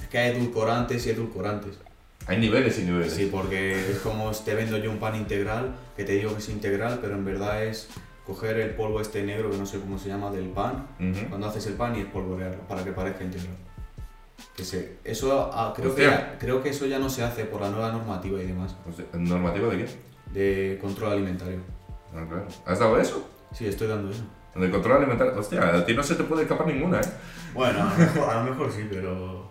Es que hay edulcorantes y edulcorantes. Hay niveles y niveles. Sí, porque es como te vendo yo un pan integral, que te digo que es integral, pero en verdad es coger el polvo este negro, que no sé cómo se llama, del pan, Ujú. cuando haces el pan y espolvorearlo, para que parezca integral. Que se, eso, ah, creo, que, Hostia. creo que eso ya no se hace por la nueva normativa y demás, Hostia, ¿Normativo de qué? de control alimentario. Ah, claro. ¿Has dado eso? Sí, estoy dando eso. De control alimentario. Hostia, a ti no se te puede escapar ninguna, ¿eh? Bueno, a lo mejor, a lo mejor sí, pero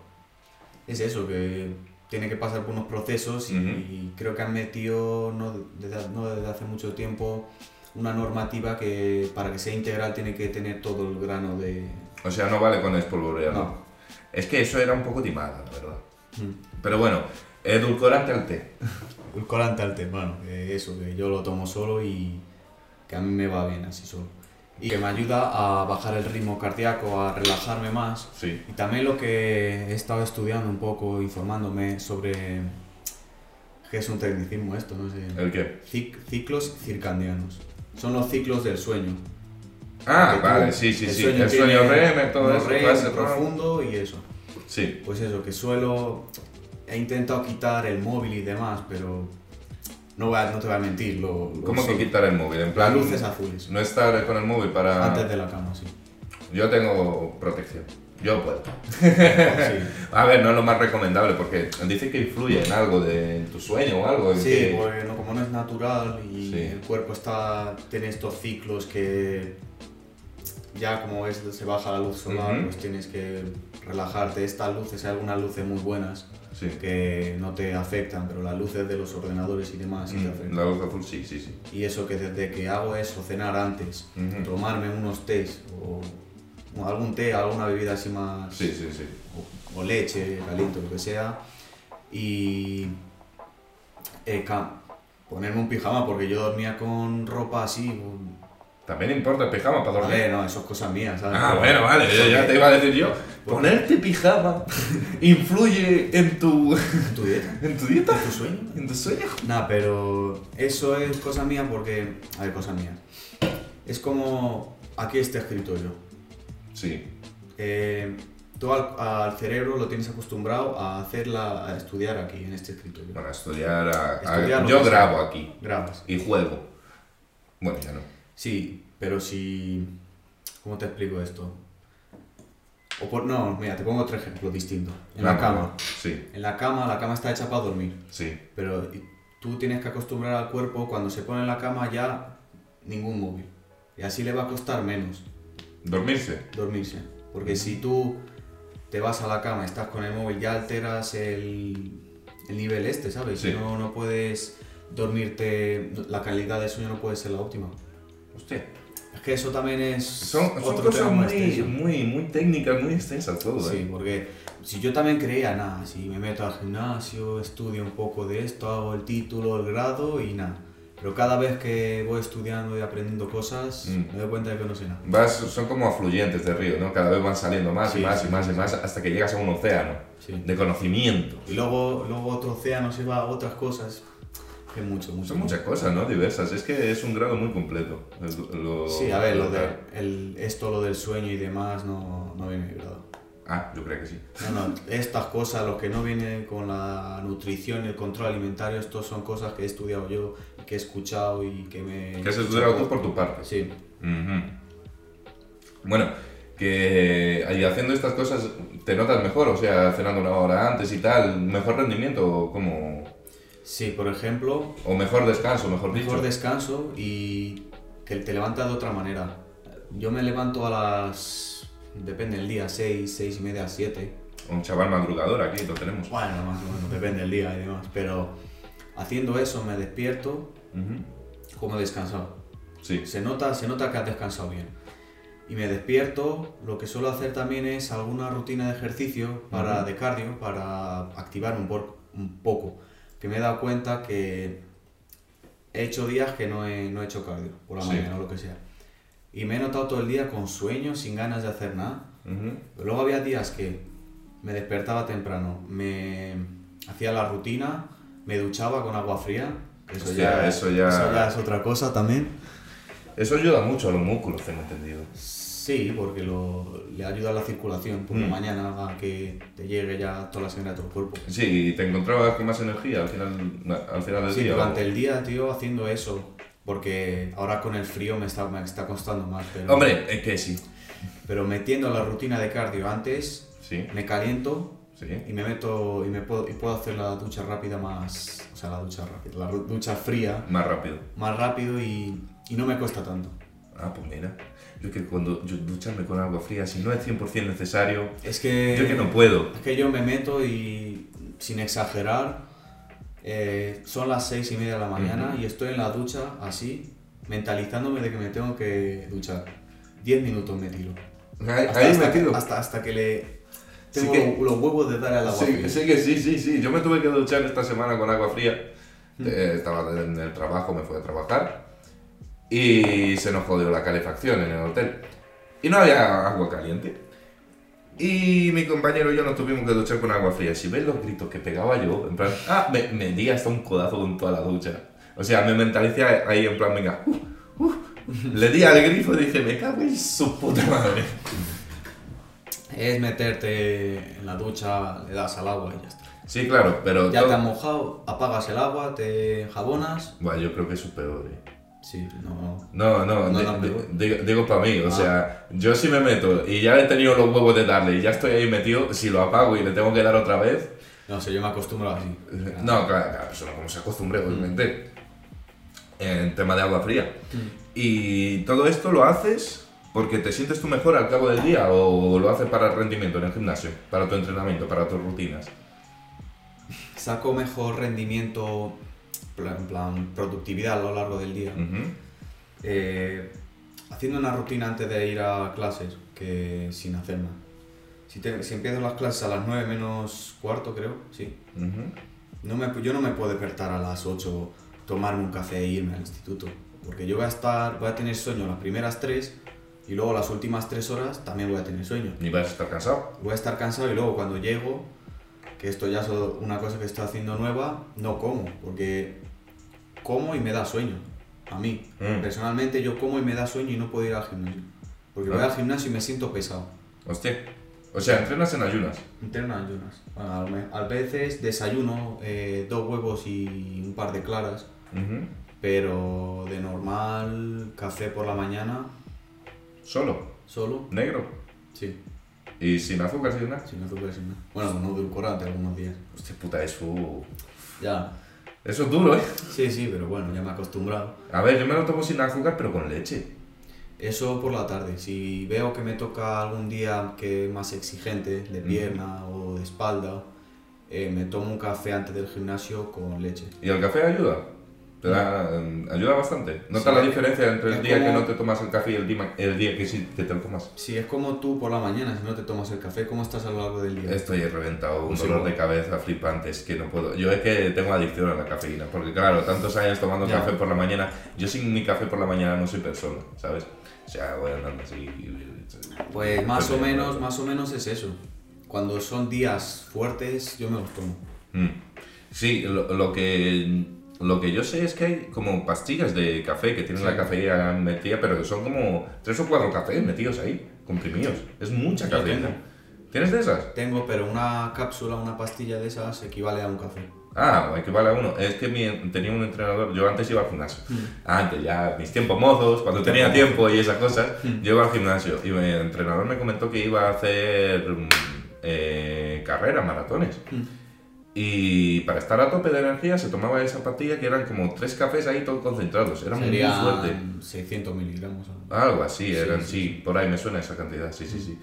es eso, que tiene que pasar por unos procesos y, Ujú. y creo que han metido no desde, no desde hace mucho tiempo una normativa que para que sea integral tiene que tener todo el grano de... O sea, no vale con espolvorearlo. No. Es que eso era un poco timada, la verdad. Mm. Pero bueno, edulcorante al té. Edulcorante al té, bueno, que eso, que yo lo tomo solo y que a mí me va bien así solo. Y que me ayuda a bajar el ritmo cardíaco, a relajarme más Sí. Y también lo que he estado estudiando un poco, informándome sobre qué es un tecnicismo esto, no sé. ¿El qué? Cic- ciclos circadianos. Son los ciclos del sueño. Ah, vale, sí, sí, el sí. sueño el sueño REM, todo eso, REM, profundo y eso. Sí. Pues eso, que suelo... He intentado quitar el móvil y demás, pero no, no te voy a mentir. Lo, lo ¿Cómo que quitar el móvil? En Las plan, luces azules. no estar con el móvil para... Antes de la cama, sí. Yo tengo protección. Yo puedo. Sí. A ver, no es lo más recomendable porque dice que influye en algo de en tu sueño o algo. Sí, que- porque no, como no es natural y Sí. el cuerpo está tiene estos ciclos que ya como es, se baja la luz solar, Ujú. pues tienes que relajarte. Estas luces, hay algunas luces muy buenas Sí. que no te afectan, pero las luces de los ordenadores y demás sí te afectan. La luz azul, sí, sí, sí. Y eso que desde que hago eso, cenar antes, tomarme unos tés o, algún té, alguna bebida así más Sí, sí, sí. o, o leche, caliente, lo que sea, y eh, ponerme un pijama, porque yo dormía con ropa así. También importa el pijama para dormir. no, eso es cosa mía, ¿sabes? Ah, bueno, vale, yo ya te iba a decir yo. Ponerte pijama influye en tu, ¿Tu dieta? en tu dieta, ¿Tu sueño? en tu sueño. Nah, pero eso es cosa mía porque... A ver, cosa mía. Es como... Aquí está escritorio. Sí, Eh, tú al, al cerebro lo tienes acostumbrado a hacerla, a estudiar aquí, en este escritorio. para estudiar, a- a- Estudiar lo yo sea. grabo aquí Grabas. y juego. Bueno, ya no. Sí, pero si... ¿Cómo te explico esto? O por, no, mira, te pongo otro ejemplo distinto. En la cama. Sí, En la cama, la cama está hecha para dormir. sí. Pero tú tienes que acostumbrar al cuerpo, cuando se pone en la cama ya ningún móvil. Y así le va a costar menos Dormirse. dormirse. Porque si tú te vas a la cama y estás con el móvil, ya alteras el, el nivel este, ¿sabes? Sí. No, no puedes dormirte, la calidad de sueño no puede ser la óptima. Hostia. Es que eso también es Son, son otro cosas tema muy, muy, muy técnicas, muy extensas todo, Sí, ¿eh? porque si yo también creía, nada, si me meto al gimnasio, estudio un poco de esto, hago el título, el grado y nada. Pero cada vez que voy estudiando y aprendiendo cosas, Mm. me doy cuenta de que no sé nada. Vas, son como afluyentes de río, ¿no? Cada vez van saliendo más Sí, y más sí, y más sí, y más hasta que llegas a un océano de conocimiento. Y luego, luego otro océano se va a otras cosas. Que mucho, mucho. Son muchas cosas, ¿no? Diversas. Es que es un grado muy completo. lo- Sí, a ver, lo de el, esto, lo del sueño y demás, no, no viene grado. Ah, yo creo que sí. No, no, estas cosas, lo que no viene con la nutrición y el control alimentario, estos son cosas que he estudiado yo, que he escuchado y que me... Que has estudiado tú por tu parte. Sí. Bueno, que haciendo estas cosas te notas mejor, o sea, cenando una hora antes y tal, mejor rendimiento como sí, por ejemplo, o mejor descanso, mejor dicho. mejor descanso y que te levantas de otra manera. Yo me levanto a las... depende del día, 6, 6 y media, 7. Un chaval madrugador aquí lo tenemos. Bueno, más o menos, depende del día y demás. Pero haciendo eso me despierto como descansado. Sí. Se nota, se nota que has descansado bien. Y me despierto, lo que suelo hacer también es alguna rutina de ejercicio para, de cardio para activar un, por- un poco. Que me he dado cuenta que he hecho días que no he, no he hecho cardio, por la Sí. mañana o lo que sea. Y me he notado todo el día con sueño, sin ganas de hacer nada. Pero luego había días que me despertaba temprano, me hacía la rutina, me duchaba con agua fría. Eso, Hostia, ya, eso ya- es otra cosa también. Eso ayuda mucho a los músculos, tengo entendido. Sí, porque lo, le ayuda a la circulación por la Mm. mañana a que te llegue ya toda la sangre a el cuerpo. Sí, y te encontrabas con más energía al final, al final del Sí, día. durante ¿o? el día, tío, haciendo eso. Porque ahora con el frío me está, me está costando más. Pero, Hombre, es que sí. Pero metiendo la rutina de cardio antes, Sí, me caliento sí. y me meto y me puedo, y puedo hacer la ducha rápida más. O sea, la ducha rápida, la ducha fría Más rápido. más rápido y, y no me cuesta tanto. Ah, pues mira. Yo es que cuando yo ducharme con agua fría, si no es 100% necesario, Es que. yo es que no puedo. Es que yo me meto y, sin exagerar, eh, son las seis y media de la mañana Ujú. y estoy en la ducha así, mentalizándome de que me tengo que duchar. Diez minutos me tiro. Ahí, Hasta, ahí hasta metido. que, hasta, hasta que le Sí tengo que- los huevos de darle al agua. Sí, fría. sí que sí, sí, sí. Yo me tuve que duchar esta semana con agua fría. Eh, estaba en el trabajo, me fui a trabajar. Y se nos jodió la calefacción en el hotel. Y no había agua caliente. Y mi compañero y yo nos tuvimos que duchar con agua fría. Si ves los gritos que pegaba yo, en plan, ah, me, me di hasta un codazo con toda la ducha. O sea, me mentalicé ahí en plan, venga, uh, uh. le di al grifo y dije, me cago en su puta madre. Es meterte en la ducha, le das al agua y ya está. Sí, claro, pero. Ya todo- te has mojado, apagas el agua, te jabonas. Buah, yo creo que eso es peor, eh. Sí, no. No, no, No, no, digo, digo para mí, o Ah. sea, yo si me meto y ya he tenido los huevos de darle y ya estoy ahí metido, si lo apago y le tengo que dar otra vez, No sé, yo me acostumbro así. no, cada, cada persona como se acostumbre, obviamente, en tema de agua fría. Y todo esto lo haces porque te sientes tú mejor al cabo del día o lo haces para el rendimiento en el gimnasio, para tu entrenamiento, para tus rutinas. Saco mejor rendimiento, en plan productividad a lo largo del día. Ujú. Eh, haciendo una rutina antes de ir a clases que sin hacer nada. Si, te- si empiezo las clases a las 9 menos cuarto, creo, sí. Ujú. No me, yo no me puedo despertar a las 8, tomarme un café e irme al instituto. Porque yo voy a estar, voy a tener sueño las primeras 3 y luego las últimas 3 horas también voy a tener sueño. Y vas a estar cansado. Voy a estar cansado y luego cuando llego, que esto ya es una cosa que estoy haciendo nueva, no como, porque como y me da sueño. A mí, Mm. personalmente yo como y me da sueño y no puedo ir al gimnasio. Porque voy Ah. al gimnasio y me siento pesado. Hostia. O sea, entrenas en ayunas. Entreno en ayunas. Bueno, a veces desayuno eh, dos huevos y un par de claras, Ujú. pero de normal café por la mañana, Solo. solo, Negro. sí, Y sin azúcar, sin nada. sin azúcar, sin nada. Bueno, con edulcorante algunos días. Hostia puta, eso. Ya, Eso es duro, ¿eh? sí, sí, pero bueno, ya me he acostumbrado. A ver, yo me lo tomo sin azúcar, pero con leche. Eso por la tarde. Si veo que me toca algún día que es más exigente, de pierna o de espalda, eh, me tomo un café antes del gimnasio con leche. ¿Y el café ayuda? Te da, mm, ayuda bastante. ¿Notas Sí. la diferencia entre el día que como- no te tomas el café y el día, el día que sí que te lo tomas? Si es como tú por la mañana, si no te tomas el café, ¿cómo estás a lo largo del día? Estoy reventado, un Pues dolor de cabeza flipante, es que no puedo. Yo es que tengo adicción a la cafeína, porque claro, tantos años tomando Ya. café por la mañana, yo sin mi café por la mañana no soy persona, ¿sabes? O sea, voy andando así. Pues más o Pues, menos, más o menos es eso. Cuando son días fuertes, yo me los tomo. Mm. Sí, lo, lo que lo que yo sé es que hay como pastillas de café que tienen Sí. la cafeína metida, pero que son como tres o cuatro cafés metidos ahí, comprimidos. Es mucha cafeína. ¿Tienes de esas? Tengo, pero una cápsula, una pastilla de esas equivale a un café. Ah, equivale a uno. Es que mi, tenía un entrenador, yo antes iba al gimnasio. Mm. Antes, ya, mis tiempos mozos, cuando tenía tiempo y esas cosas, Mm. yo iba al gimnasio. Y mi entrenador me comentó que iba a hacer mm, eh, carreras, maratones. Mm. Y para estar a tope de energía se tomaba esa pastilla que eran como tres cafés ahí todos concentrados. Era muy fuerte. Serían 600 miligramos. algo. Algo así, Sí, eran, sí, sí, por ahí me suena esa cantidad, sí, sí, sí.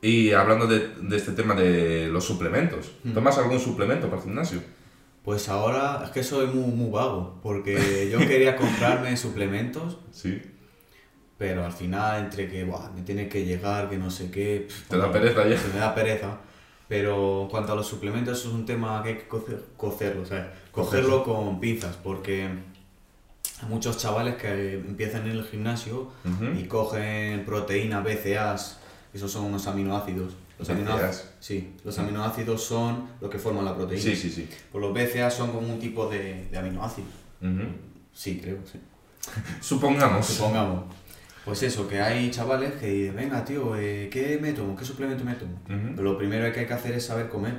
Y hablando de, de este tema de los suplementos, Mm. ¿tomas algún suplemento para el gimnasio? Pues ahora es que soy muy, muy vago, porque yo quería comprarme suplementos, Sí. pero al final entre que buah, me tiene que llegar, que no sé qué... pff, ¿Te da pereza ya? se me da pereza. Pero en cuanto a los suplementos, eso es un tema que hay que cocer- cocerlo, ¿sabes? Cogerlo con pinzas, porque hay muchos chavales que empiezan en el gimnasio y cogen proteínas, BCAAs, esos son unos aminoácidos. Los aminoácidos, sí, los aminoácidos son lo que forman la proteína. Sí, sí, sí. Pues los BCAAs son como un tipo de, de aminoácidos. Sí, creo, sí. Supongamos. Supongamos. Pues eso, que hay chavales que dicen, venga tío, eh, ¿qué me tomo? ¿Qué suplemento me tomo? Lo primero que hay que hacer es saber comer.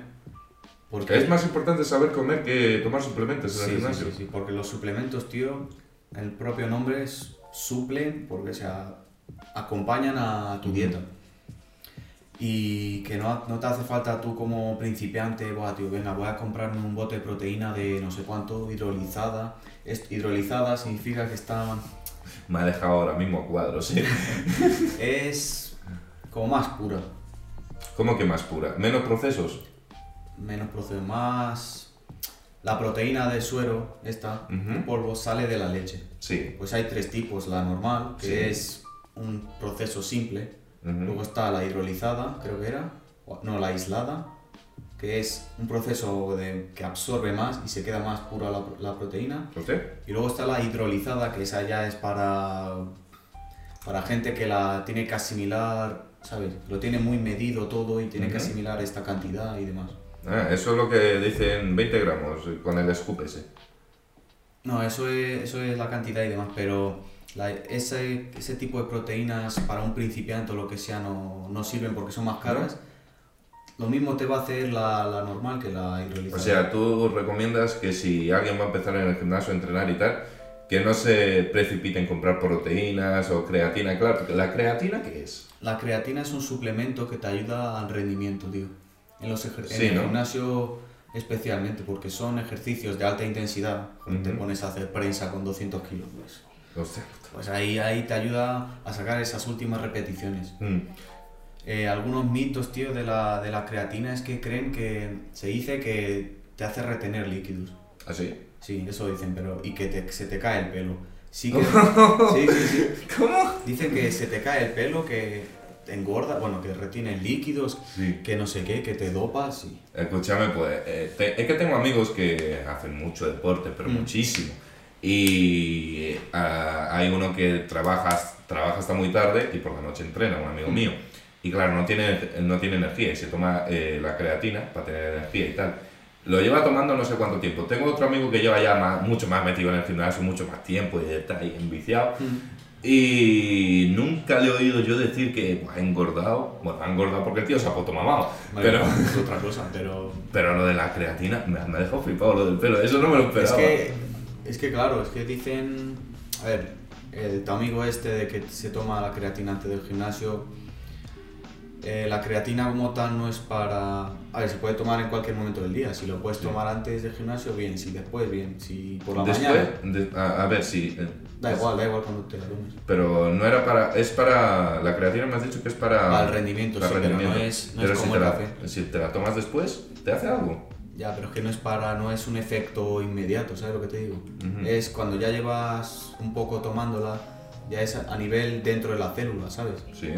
Porque Es más importante saber comer que tomar suplementos en Sí, el sí, gimnasio. sí, sí, porque los suplementos, tío, el propio nombre es suplen porque se acompañan a tu dieta. Y que no, no te hace falta tú como principiante, Buah, tío, venga, voy a comprarme un bote de proteína de no sé cuánto, hidrolizada. Es, hidrolizada significa que está, Me ha dejado ahora mismo a cuadros, sí. es como más pura, ¿Cómo que más pura? ¿Menos procesos? menos proceso, más... La proteína de suero, esta, Ujú. en polvo, sale de la leche. Sí. Pues hay tres tipos, la normal, que Sí. es un proceso simple, luego está la hidrolizada, creo que era, no, la aislada, que es un proceso de, que absorbe más y se queda más pura la, la proteína, ¿Usted? y luego está la hidrolizada, que esa ya es para, para gente que la tiene que asimilar, ¿sabes? Lo tiene muy medido todo y tiene que Ujú. asimilar esta cantidad y demás. Ah, eso es lo que dicen 20 gramos con el scoop ese. No, eso es, eso es la cantidad y demás, pero la- ese, ese tipo de proteínas para un principiante o lo que sea no, no sirven porque son más caras. Lo mismo te va a hacer la, la normal que la hidrolizada. O sea, tú recomiendas que si alguien va a empezar en el gimnasio a entrenar y tal, que no se precipite en comprar proteínas o creatina. Claro, ¿la creatina qué es? La creatina es un suplemento que te ayuda al rendimiento, tío. En, los Sí, en el ¿no? gimnasio especialmente, porque son ejercicios de alta intensidad. Cuando Te Ujú. pones a hacer prensa con 200 kilos, pues, pues ahí, ahí te ayuda a sacar esas últimas repeticiones. Mm. Eh, algunos mitos, tío, de la, de la creatina es que creen que se dice que te hace retener líquidos. ¿Así? Sí, eso dicen, pero. y que te- se te cae el pelo. Sí que. sí, sí, sí. ¿Cómo? Dicen que se te cae el pelo, que te engorda, bueno, que retienes líquidos, Sí. que no sé qué, que te dopas y. Escúchame, pues, eh, te- es que tengo amigos que hacen mucho deporte, pero Mm. muchísimo. Y ah, hay uno que trabaja, trabaja hasta muy tarde y por la noche entrena, un amigo Mm. mío. Y claro, no tiene, no tiene energía y se toma eh, la creatina para tener energía y tal. Lo lleva tomando no sé cuánto tiempo. Tengo otro amigo que lleva ya más- mucho más metido en el gimnasio, mucho más tiempo y está ahí enviciado. Y nunca le he oído yo decir que "Buah, ha engordado. Bueno, ha engordado porque el tío se ha puesto mamado. Pero, es otra cosa, pero. pero lo de la creatina me, me ha dejado flipado lo del pelo. Eso no me lo Es esperaba. que, es que claro, es que dicen, a ver, el, tu amigo este de que se toma la creatina antes del gimnasio, eh, la creatina como tal no es para, a ver, se puede tomar en cualquier momento del día, si lo puedes tomar antes del gimnasio, bien, si después, bien, si por la Después, mañana, de- a, a ver si. eh, da es- igual, da igual cuando te la tomes. Pero no era para. Es para. La creatina me has dicho que es para. Para el rendimiento, para sí, pero no rendimiento. es- no Pero es si como te el la- café. Si te la tomas después, ¿te hace algo? Ya, pero es que no es para, no es un efecto inmediato, ¿sabes lo que te digo? Ujú. Es cuando ya llevas un poco tomándola, ya es a a nivel dentro de la célula, ¿sabes? Sí.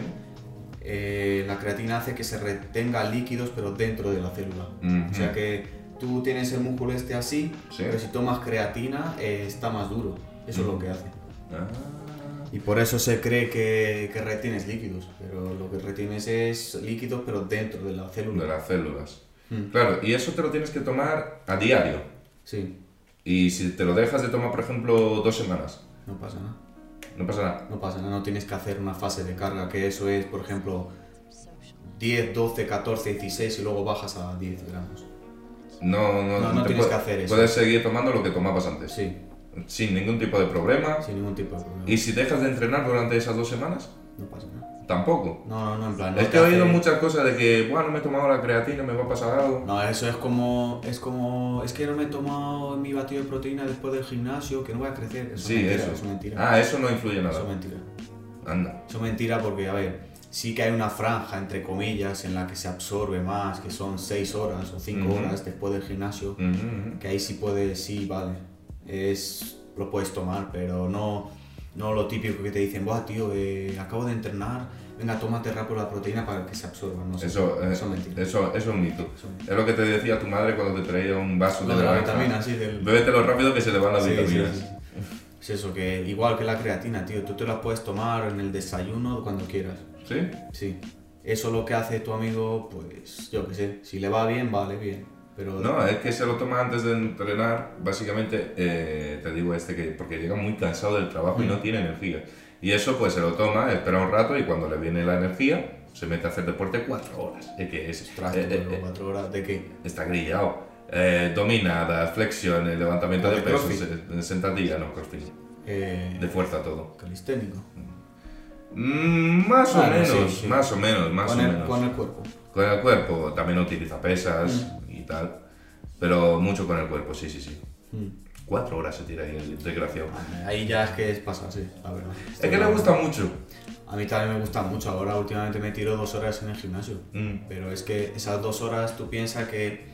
Eh, la creatina hace que se retenga líquidos pero dentro de la célula. Ujú. O sea que tú tienes el músculo este así, Sí. pero si tomas creatina eh, está más duro. Eso es lo que hace. Ah. Y por eso se cree que, que retienes líquidos, pero lo que retienes es líquidos pero dentro de la De célula. las células. Mm. Claro, y eso te lo tienes que tomar a diario. Sí, Y si te lo dejas de tomar, por ejemplo, dos semanas, no pasa nada. No pasa nada. No pasa nada, no tienes que hacer una fase de carga, que eso es, por ejemplo, 10, 12, 14, 16 y luego bajas a 10 gramos. No, no, No, tienes que hacer eso. Puedes seguir tomando lo que tomabas antes. Sí, Sin ningún tipo de problema. sin ningún tipo de problema. ¿Y si dejas de entrenar durante esas dos semanas? No pasa nada. Tampoco. No, no, no, en plan. es que he oído muchas cosas de que, bueno, no me he tomado la creatina, me va a pasar algo. No, eso es como, es como, es que no me he tomado mi batido de proteína después del gimnasio, que no voy a crecer. Eso sí, es mentira, eso. es mentira. Ah, eso no influye eso nada. es mentira. Anda. Eso es mentira porque, a ver, sí que hay una franja, entre comillas, en la que se absorbe más, que son 6 horas o 5 Ujú. horas después del gimnasio, Ujú, ujú. que ahí sí puedes, sí, vale, es, lo puedes tomar, pero no, no lo típico que te dicen, buah, tío, eh, acabo de entrenar, venga, tómate rápido la proteína para que se absorba, no sé. Eso, eh, eso es eso, eso es un mito. Es lo que te decía tu madre cuando te traía un vaso Lo de de la vitamina, sí, del... Bébetelo rápido que se le van las Sí, vitaminas. sí. Es eso, que igual que la creatina, tío, tú te la puedes tomar en el desayuno cuando quieras. ¿Sí? Sí. Eso lo que hace tu amigo, pues yo qué sé, si le va bien, vale bien. Pero No, es que se lo toma antes de entrenar, básicamente, eh, te digo este que, porque llega muy cansado del trabajo y no tiene energía. Y eso pues se lo toma, espera un rato y cuando le viene la energía, se mete a hacer deporte cuatro horas. Es que es, Ostras, eh, eh, eh, cuatro horas de qué? está grillado. Eh, dominadas, flexiones, levantamiento Ah, de de crossfit. eh, sentadilla, no, crossfit. De fuerza todo. calisténico. Mm, más o Bueno, menos, sí, sí. más o menos, más con, o el, menos. con el cuerpo. Con el cuerpo también utiliza pesas y tal, pero mucho con el cuerpo, sí, sí, sí. Mm. Cuatro horas se tira ahí el desgraciado. Ahí ya es que es pasarse, la verdad. Es que le gusta mucho. A mí también me gusta mucho. Ahora últimamente me tiro dos horas en el gimnasio. Mm. Pero es que esas dos horas, tú piensas que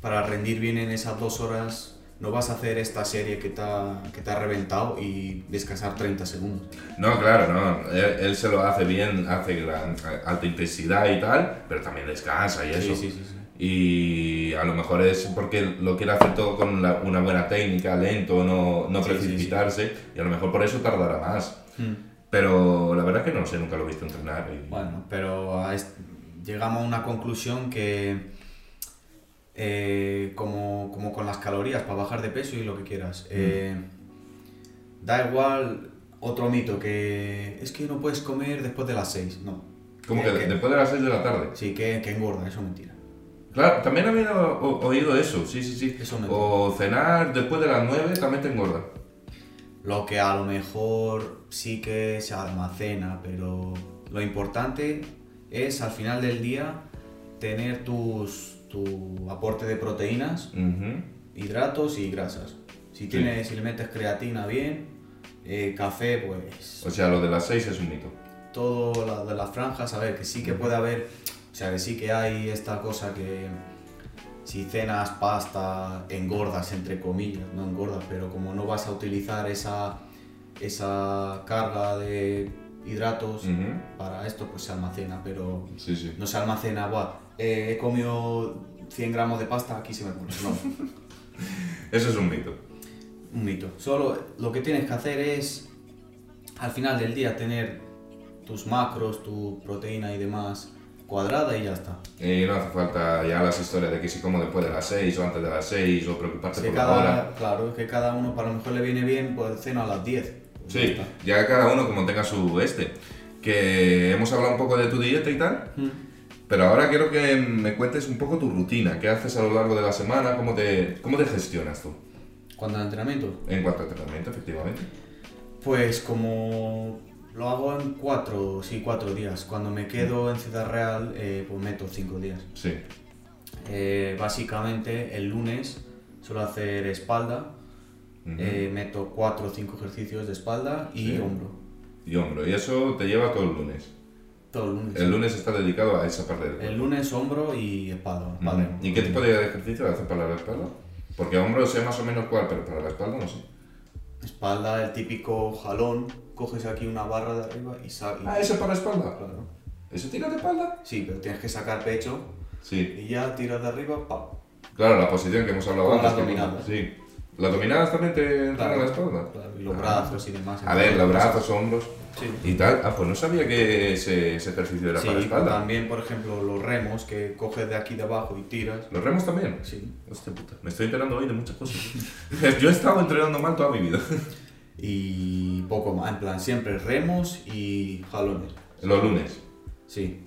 para rendir bien en esas dos horas no vas a hacer esta serie que te ha, que te ha reventado y descansar 30 segundos. No, claro, no. Él, él se lo hace bien, hace gran- alta intensidad y tal, pero también descansa y eso. Sí, sí, sí. Sí. Y a lo mejor es porque lo quiere hacer todo con la- una buena técnica, lento, no, no Sí, sí, sí. precipitarse, y a lo mejor por eso tardará más. Mm. Pero la verdad es que no sé, nunca lo he visto entrenar. y- Bueno, pero a llegamos a una conclusión que eh, como, como con las calorías para bajar de peso y lo que quieras. eh, da igual otro mito que es que no puedes comer después de las 6. No. Como Eh, que después de las 6 de la tarde. Sí, que, que engorda, eso es mentira. Claro, también había oído eso, sí, sí, sí. Eso o cenar después de las 9 también te engorda. Lo que a lo mejor sí que se almacena, pero lo importante es al final del día tener tus, tu aporte de proteínas, Ujú. hidratos y grasas. Si, tienes, si le metes creatina bien, eh, café, pues O sea, lo de las 6 es un mito. todo lo de las franjas, a ver, que sí que puede haber, o sea, que sí que hay esta cosa que si cenas pasta, engordas, entre comillas, no engordas, pero como no vas a utilizar esa, esa carga de hidratos para esto, pues se almacena, pero Sí, sí. no se almacena, "Buah, eh, he comido 100 gramos de pasta, aquí se me pone. No, Eso es un mito. un mito. Solo lo que tienes que hacer es, al final del día, tener tus macros, tu proteína y demás cuadrada y ya está. Y no hace falta ya las historias de que si como después de las 6 o antes de las 6 o preocuparte que por la hora. cada, claro, es que cada uno para lo mejor le viene bien, pues cena a las 10. Pues ya Sí, está. ya cada uno como tenga su este. Que hemos hablado un poco de tu dieta y tal, Mm. pero ahora quiero que me cuentes un poco tu rutina. ¿Qué haces a lo largo de la semana? ¿Cómo te, cómo te gestionas tú? Cuando el entrenamiento, En cuanto a entrenamiento, efectivamente. pues como lo hago en cuatro, sí, cuatro días. Cuando me quedo en Ciudad Real, eh, pues meto cinco días. Sí. Eh, básicamente el lunes suelo hacer espalda, eh, meto cuatro o cinco ejercicios de espalda y Sí. hombro. Y hombro. Y eso te lleva todo el lunes. Todo el lunes. El lunes está dedicado a esa parte del cuerpo. El lunes hombro y espalda. espalda. Ujú. ¿Y qué tipo de ejercicio haces para la espalda? Porque hombro sé más o menos cuál, pero para la espalda no sé. Espalda, el típico jalón, coges aquí una barra de arriba y sales. Ah, ¿eso para la espalda? Claro. ¿Eso tira de espalda? Sí, pero tienes que sacar pecho Sí. y ya tiras de arriba, ¡pam! Claro, la posición que hemos hablado Con antes. las dominadas. Sí. ¿Las dominadas también te entran a la espalda? Claro, y los Ah. brazos y demás. A ver, los brazos, hombros Sí. y tal. Ah, pues no sabía que ese, ese ejercicio era Sí, para la espalda. también, por ejemplo, los remos que coges de aquí de abajo y tiras. ¿Los remos también? Sí. Hostia puta, me estoy enterando hoy de muchas cosas. Yo he estado entrenando mal toda mi vida. Y poco más, en plan, siempre remos y jalones. Los lunes. Sí.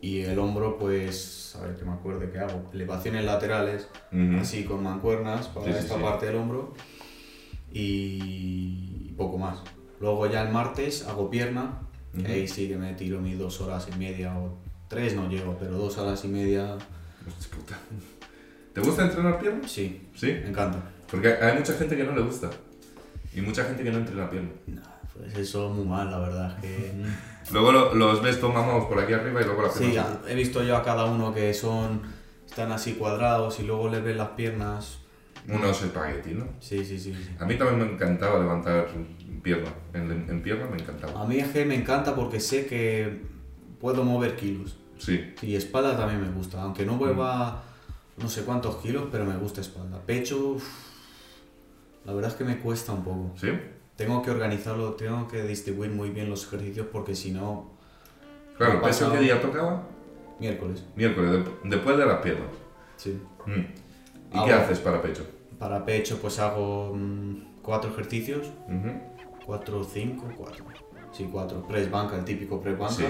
Y el hombro, pues, a ver que me acuerde que hago. Elevaciones laterales, Ujú. así con mancuernas para Sí, esta sí. parte del hombro. Y poco más. Luego ya el martes hago pierna. que Ujú. Ahí sí que me tiro mis dos horas y media o tres no llego, pero dos horas y media. ¿Te gusta entrenar piernas? sí, Sí. me encanta. Porque hay mucha gente que no le gusta. Y mucha gente que no entrena pierna. Nah, pues eso muy mal, la verdad. Que... Luego lo- los ves tomamos por aquí arriba y luego las sí, piernas. ya, he visto yo a cada uno que son están así cuadrados y luego les ves las piernas. Unos espagueti, ¿no? Sí, sí, sí. sí. A mí también me encantaba levantar pierna. En, en pierna me encantaba. A mí es que me encanta porque sé que puedo mover kilos. Sí. Y espalda también me gusta, aunque no mueva no sé cuántos kilos, pero me gusta espalda. Pecho, uf, la verdad es que me cuesta un poco. ¿Sí? tengo que organizarlo, tengo que distribuir muy bien los ejercicios porque si no, Claro, Me ha ¿peso pasado- qué día tocaba? miércoles. Miércoles, de- después de las piernas. Sí. Mm. ¿Y qué haces para pecho? Para pecho pues hago mm, cuatro ejercicios, cuatro, cinco, cuatro. Sí, cuatro. Press banca, el típico press banca. Sí.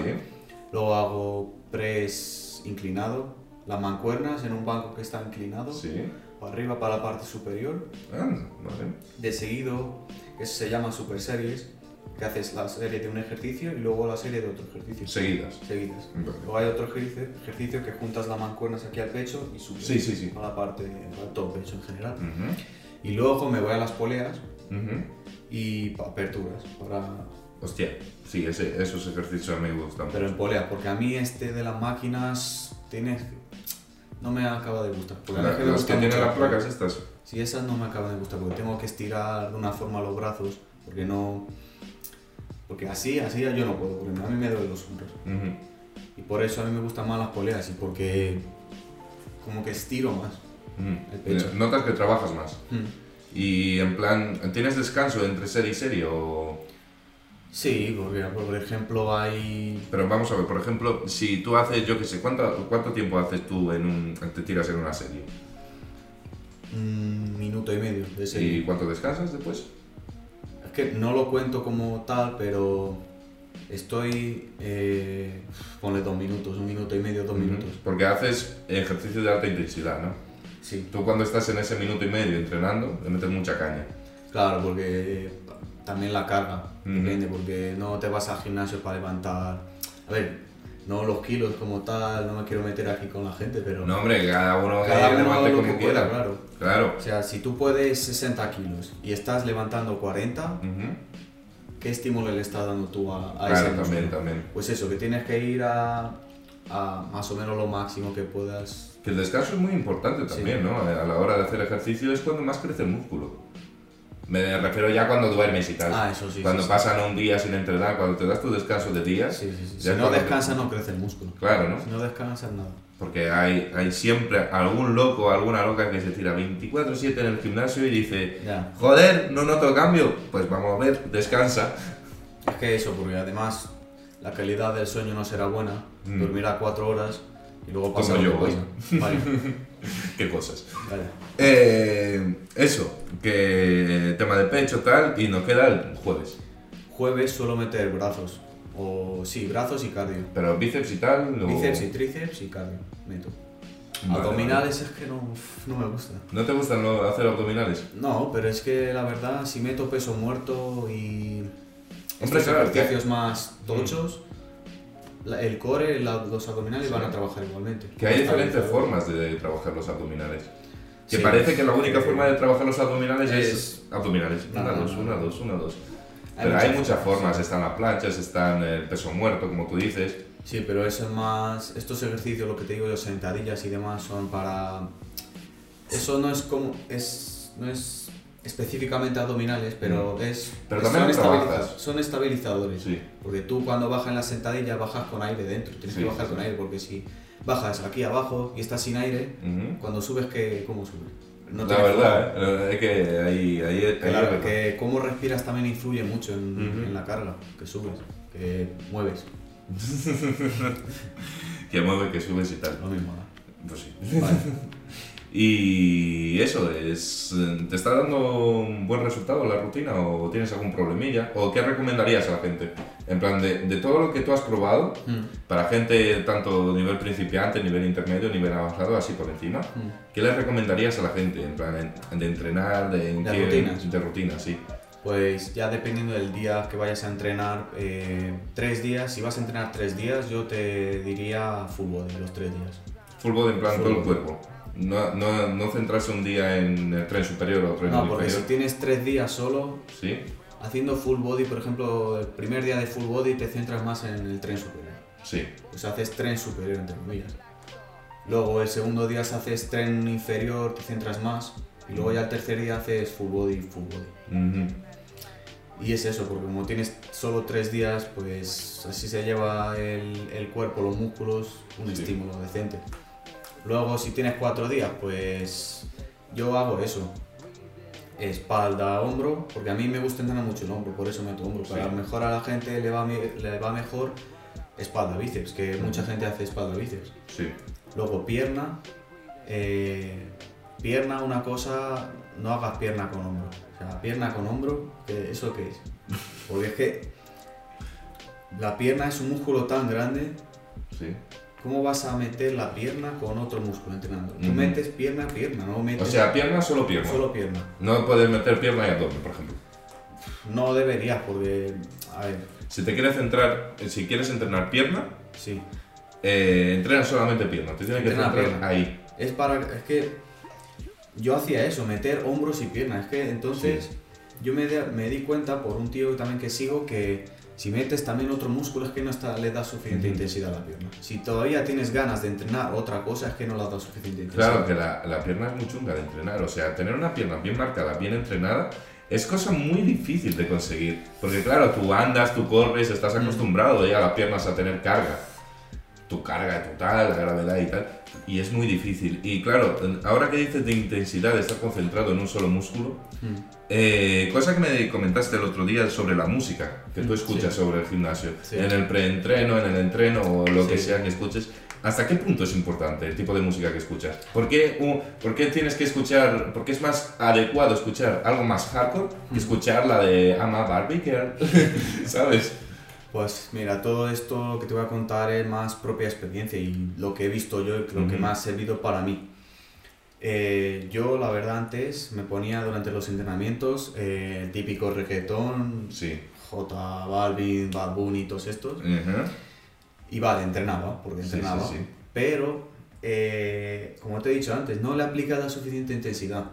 Luego hago press inclinado, las mancuernas en un banco que está inclinado, Sí. Para arriba para la parte superior. Ah, vale. De seguido, que se llama super series, que haces la serie de un ejercicio y luego la serie de otro ejercicio. Seguidas. Seguidas. Vale. Luego hay otro ejercicio, ejercicio que juntas las mancuernas aquí al pecho y subes Sí, sí, sí. a la parte, a todo pecho en general. Ujú. Y luego me voy a las poleas Ujú. y pa- aperturas, para, Hostia, sí, ese- esos ejercicios me gustan. pero en polea, porque a mí este de las máquinas tiene, no me acaba de gustar. Porque La- que Las que tienen las placas estas. Sí, esas no me acaban de gustar porque tengo que estirar de una forma los brazos, porque no... Porque así, así yo no puedo, porque a mí me duelen los hombros. Y por eso a mí me gustan más las poleas y porque como que estiro más. Ujú. El pecho. Notas que trabajas más. Y en plan, ¿tienes descanso entre serie y serie o...? Sí, porque por ejemplo hay... Pero vamos a ver, por ejemplo, si tú haces, yo qué sé, ¿cuánto, ¿cuánto tiempo haces tú en un... te tiras en una serie? un minuto y medio de serie. ¿Y cuánto descansas después? Es que no lo cuento como tal, pero estoy... Eh, ponle dos minutos, un minuto y medio, dos minutos. Porque haces ejercicio de alta intensidad, ¿no? Sí, Tú cuando estás en ese minuto y medio entrenando, le metes mucha caña. claro, porque también la carga, Ujú. depende, porque no te vas al gimnasio para levantar... A ver, no los kilos como tal, no me quiero meter aquí con la gente, pero... No, hombre, cada uno Cada uno levante lo como que quiera. pueda, claro. Claro. O sea, si tú puedes 60 kilos y estás levantando 40, Ujú. ¿qué estímulo le estás dando tú a, a ese Claro, músculo? también, también. Pues eso, que tienes que ir a, a más o menos lo máximo que puedas. Que el descanso es muy importante Sí. también, ¿no? A la hora de hacer ejercicio es cuando más crece el músculo. Me refiero ya cuando duermes y tal. Ah, eso sí, Cuando sí, sí. pasan un día sin entrenar, cuando te das tu descanso de días. Sí, sí, sí. Si no descansas no crece el músculo. Claro, ¿no? Si no descansas nada. Porque hay, hay siempre algún loco, alguna loca que se tira 24-7 en el gimnasio y dice, Ya. joder, no noto cambio. Pues vamos a ver, descansa. Es que eso, porque además la calidad del sueño no será buena. Mm. Dormirá cuatro horas y luego Como pasa lo yo que pasa. Vale, Qué cosas. vale. Eh, eso, que tema de pecho tal, y nos queda el jueves. Jueves suelo meter brazos. O sí, brazos y cardio. Pero bíceps y tal, o- Bíceps y tríceps y cardio. Meto. Vale, Abdominales es que no, no me gusta. ¿No te gustan hacer abdominales? No, pero es que la verdad, si meto peso muerto y Hombre, estos claro, ejercicios más tochos, la- el core, la- los abdominales Sí. van a trabajar igualmente. Que hay diferentes formas de trabajar los abdominales. Que Sí. parece que la única Eh, forma de trabajar los abdominales es, es- abdominales. No, Una, no, dos, no. una, dos, una, dos. Hay Pero hay muchas muchas formas, formas, están las planchas, están el peso muerto, como tú dices. Sí, pero eso es más. Estos ejercicios, lo que te digo yo, sentadillas y demás, son para. Eso no es como. Es, no es específicamente abdominales, pero es. Mm. Pero son, estabiliza- estabilizadores. Sí. Porque tú cuando bajas en la sentadilla bajas con aire dentro. Tienes Sí, que bajar sí, con aire, porque si bajas aquí abajo y estás sin aire, cuando subes, ¿qué, ¿cómo subes? No la verdad, forma. ¿eh? es que ahí, ahí, Claro, ahí- que cómo respiras también influye mucho en, la carga que subes, que mueves. que mueve, que subes y tal. Lo mismo. ¿no? Pues sí. Vale. Y eso, es, eh, ¿te está dando un buen resultado la rutina o tienes algún problemilla? ¿O qué recomendarías a la gente? En plan, de, de todo lo que tú has probado, Mm. para gente tanto nivel principiante, nivel intermedio, nivel avanzado, así por encima, Mm. ¿qué le recomendarías a la gente? En plan, en- de entrenar, de, en De qué- rutinas. De rutinas, sí. Pues ya dependiendo del día que vayas a entrenar, eh, tres días, si vas a entrenar tres días, yo te diría full body los tres días. Body en plan todo el cuerpo. No, no, no centrarse un día en el tren superior o tren No, porque si inferior. tienes tres días solo, Sí, haciendo full body, por ejemplo, el primer día de full body te centras más en el tren superior. sí. Pues haces tren superior, entre comillas. Luego el segundo día haces tren inferior, te centras más. Y luego ya el tercer día haces full body, full body. Y es eso, porque como tienes solo tres días, pues así se lleva el, el cuerpo, los músculos, un Sí. estímulo decente. Luego, si tienes cuatro días, pues yo hago eso. espalda, hombro, porque a mí me gusta entrenar mucho el hombro, por eso meto hombro. Pero Sí. a lo mejor a la gente le va, me- le va mejor espalda, bíceps, que mucha gente hace espalda, bíceps. Sí. Luego pierna, eh, pierna una cosa, no hagas pierna con hombro. O sea, pierna con hombro, ¿qué- ¿eso qué es? Porque es que la pierna es un músculo tan grande, Sí. ¿Cómo vas a meter la pierna con otro músculo entrenando? Tú metes pierna, pierna, no metes O sea, pierna, solo pierna. solo pierna. No puedes meter pierna y abdomen, por ejemplo. No deberías, porque, a ver, Si te quieres centrar, si quieres entrenar pierna, sí. eh, entrena solamente pierna. Te tienes que centrar pierna. ahí. Es para, es que yo hacía eso, meter hombros y piernas. Es que entonces yo me, de- me di cuenta por un tío también que sigo que si metes también otro músculo es que no está, le das suficiente intensidad a la pierna. Si todavía tienes ganas de entrenar otra cosa es que no le das suficiente intensidad. Claro que la, la pierna es muy chunga de entrenar. O sea, tener una pierna bien marcada, bien entrenada, es cosa muy difícil de conseguir. Porque claro, tú andas, tú corres, estás acostumbrado ya a las piernas a tener carga. Tu carga total, la gravedad y tal. Y es muy difícil. Y claro, ahora que dices de intensidad, de estar concentrado en un solo músculo, Mm. Eh, cosa que me comentaste el otro día sobre la música que tú Mm, escuchas sí. sobre el gimnasio, Sí. en el preentreno, en el entreno o lo que Sí. sea que escuches. ¿Hasta qué punto es importante el tipo de música que escuchas? ¿Por qué, uh, por qué tienes que escuchar, por qué es más adecuado escuchar algo más hardcore que escuchar la de I'm a Barbie Girl? ¿Sabes? Pues mira, todo esto que te voy a contar es más propia experiencia y lo que he visto yo y lo que me ha servido para mí. Eh, yo, la verdad, antes me ponía durante los entrenamientos eh, el típico reggaetón, Sí. J Balvin, Bad Bunny, todos estos. Ujú. Y vale, entrenaba, porque entrenaba. sí, sí. Pero, eh, como te he dicho antes, no le aplicas la suficiente intensidad.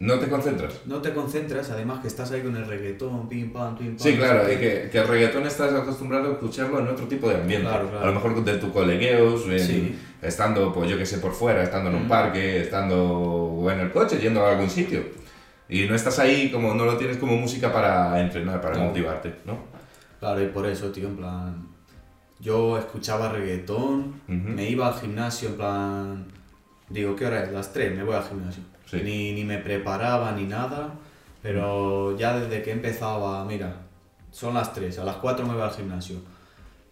¿No te concentras? No te concentras, además que estás ahí con el reggaetón, pim pam, pim pam. Sí, claro, y que, que el reggaetón estás acostumbrado a escucharlo en otro tipo de ambiente. Claro, claro. A lo mejor de tu colegueos, en- Sí. Estando, pues yo que sé, por fuera, estando en un Mm. parque, estando en el coche, yendo a algún sitio. Y no estás ahí como, no lo tienes como música para entrenar, para Claro. motivarte, ¿no? Claro, y por eso, tío, en plan. Yo escuchaba reggaetón, me iba al gimnasio, en plan. Digo, ¿qué hora es? Las 3, me voy al gimnasio. Sí. Ni, ni me preparaba ni nada, pero ya desde que empezaba, mira, son las 3, a las 4 me voy al gimnasio.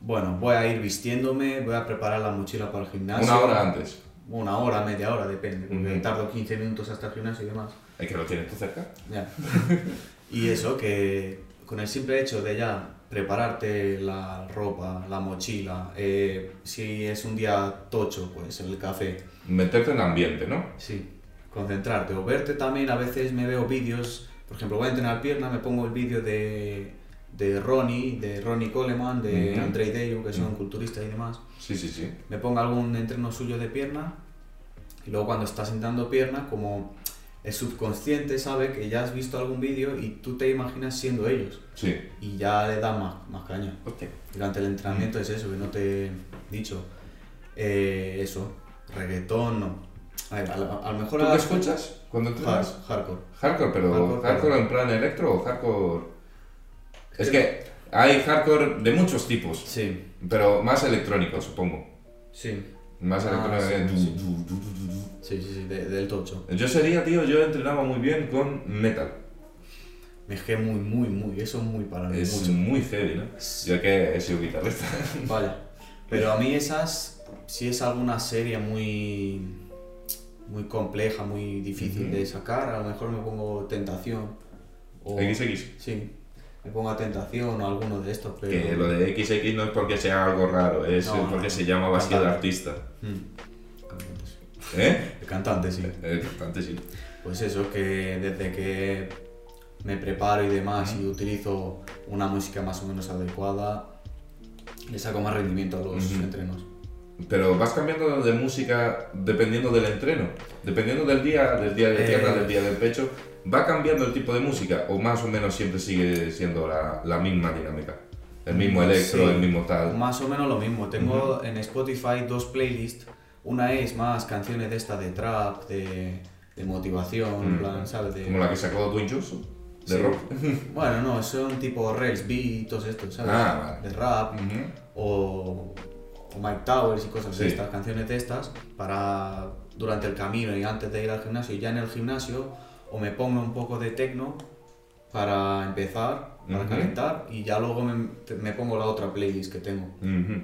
Bueno, voy a ir vistiéndome, voy a preparar la mochila para el gimnasio. Una hora antes. Una hora, media hora, depende, porque tardo 15 minutos hasta el gimnasio y demás. Es que lo tienes tú cerca. Ya. y eso, que con el simple hecho de ya prepararte la ropa, la mochila, eh, si es un día tocho, pues el café, Meterte en ambiente, ¿no? sí, concentrarte o verte también, a veces me veo vídeos, por ejemplo, voy a entrenar pierna, me pongo el vídeo de, de Ronnie, de Ronnie Coleman, de Ujú. Andrei Deyu, que son culturistas y demás, Sí, sí, sí. me pongo algún entreno suyo de pierna y luego cuando estás entrando pierna, como el subconsciente sabe que ya has visto algún vídeo y tú te imaginas siendo ellos Sí. y ya le das más, más caña. Hostia. Durante el entrenamiento es eso, que no te he dicho. Eh, eso, reggaetón, no. A ver, a, lo- a lo mejor... ¿Tú qué escuchas cuando entrenas? Hard- hardcore. Hardcore, pero Hardcore, en plan electro o hardcore. Es que hay hardcore de muchos tipos, Sí, pero más electrónico, supongo. sí, Más Ah, electrónico. sí, que sí. sí, sí, sí, de- del tocho. Yo sería, tío, yo entrenaba muy bien con metal. Me dejé muy, muy, muy, eso es muy para mí, Es mucho. muy heavy, ¿no? Yo que he sido guitarrista. Vale. Pero a mí esas, si es alguna serie muy, muy compleja, muy difícil de sacar, a lo mejor me pongo Tentación. O, XX. Sí, me pongo a Tentación o alguno de estos, pero... Que lo de XX no es porque sea algo raro, es No, porque no. se llama Cantante. artista. Mm. Cantantes. ¿Eh? El cantante, sí. El cantante sí. Pues eso, que desde que me preparo y demás y utilizo una música más o menos adecuada, le saco más rendimiento a los entrenos. Pero vas cambiando de música dependiendo del entreno, dependiendo del día, del día de Eh. pierna, del día del pecho. ¿Va cambiando el tipo de música o más o menos siempre sigue siendo la, la misma dinámica? El mismo electro, Sí. el mismo tal. Más o menos lo mismo. Tengo en Spotify dos playlists. Una es más canciones de esta de trap, de, de motivación, Mm. plan, ¿sabes? De, Como la que sacó Dwayne Johnson, de Sí. rock. Bueno, no, son tipo Rails Beat, todos estos, ¿sabes? Ah, vale. De rap. O Mike Towers y cosas de Sí. estas, canciones de estas, para durante el camino y antes de ir al gimnasio y ya en el gimnasio, o me pongo un poco de techno para empezar, para Ujú. calentar, y ya luego me, me pongo la otra playlist que tengo. Ujú.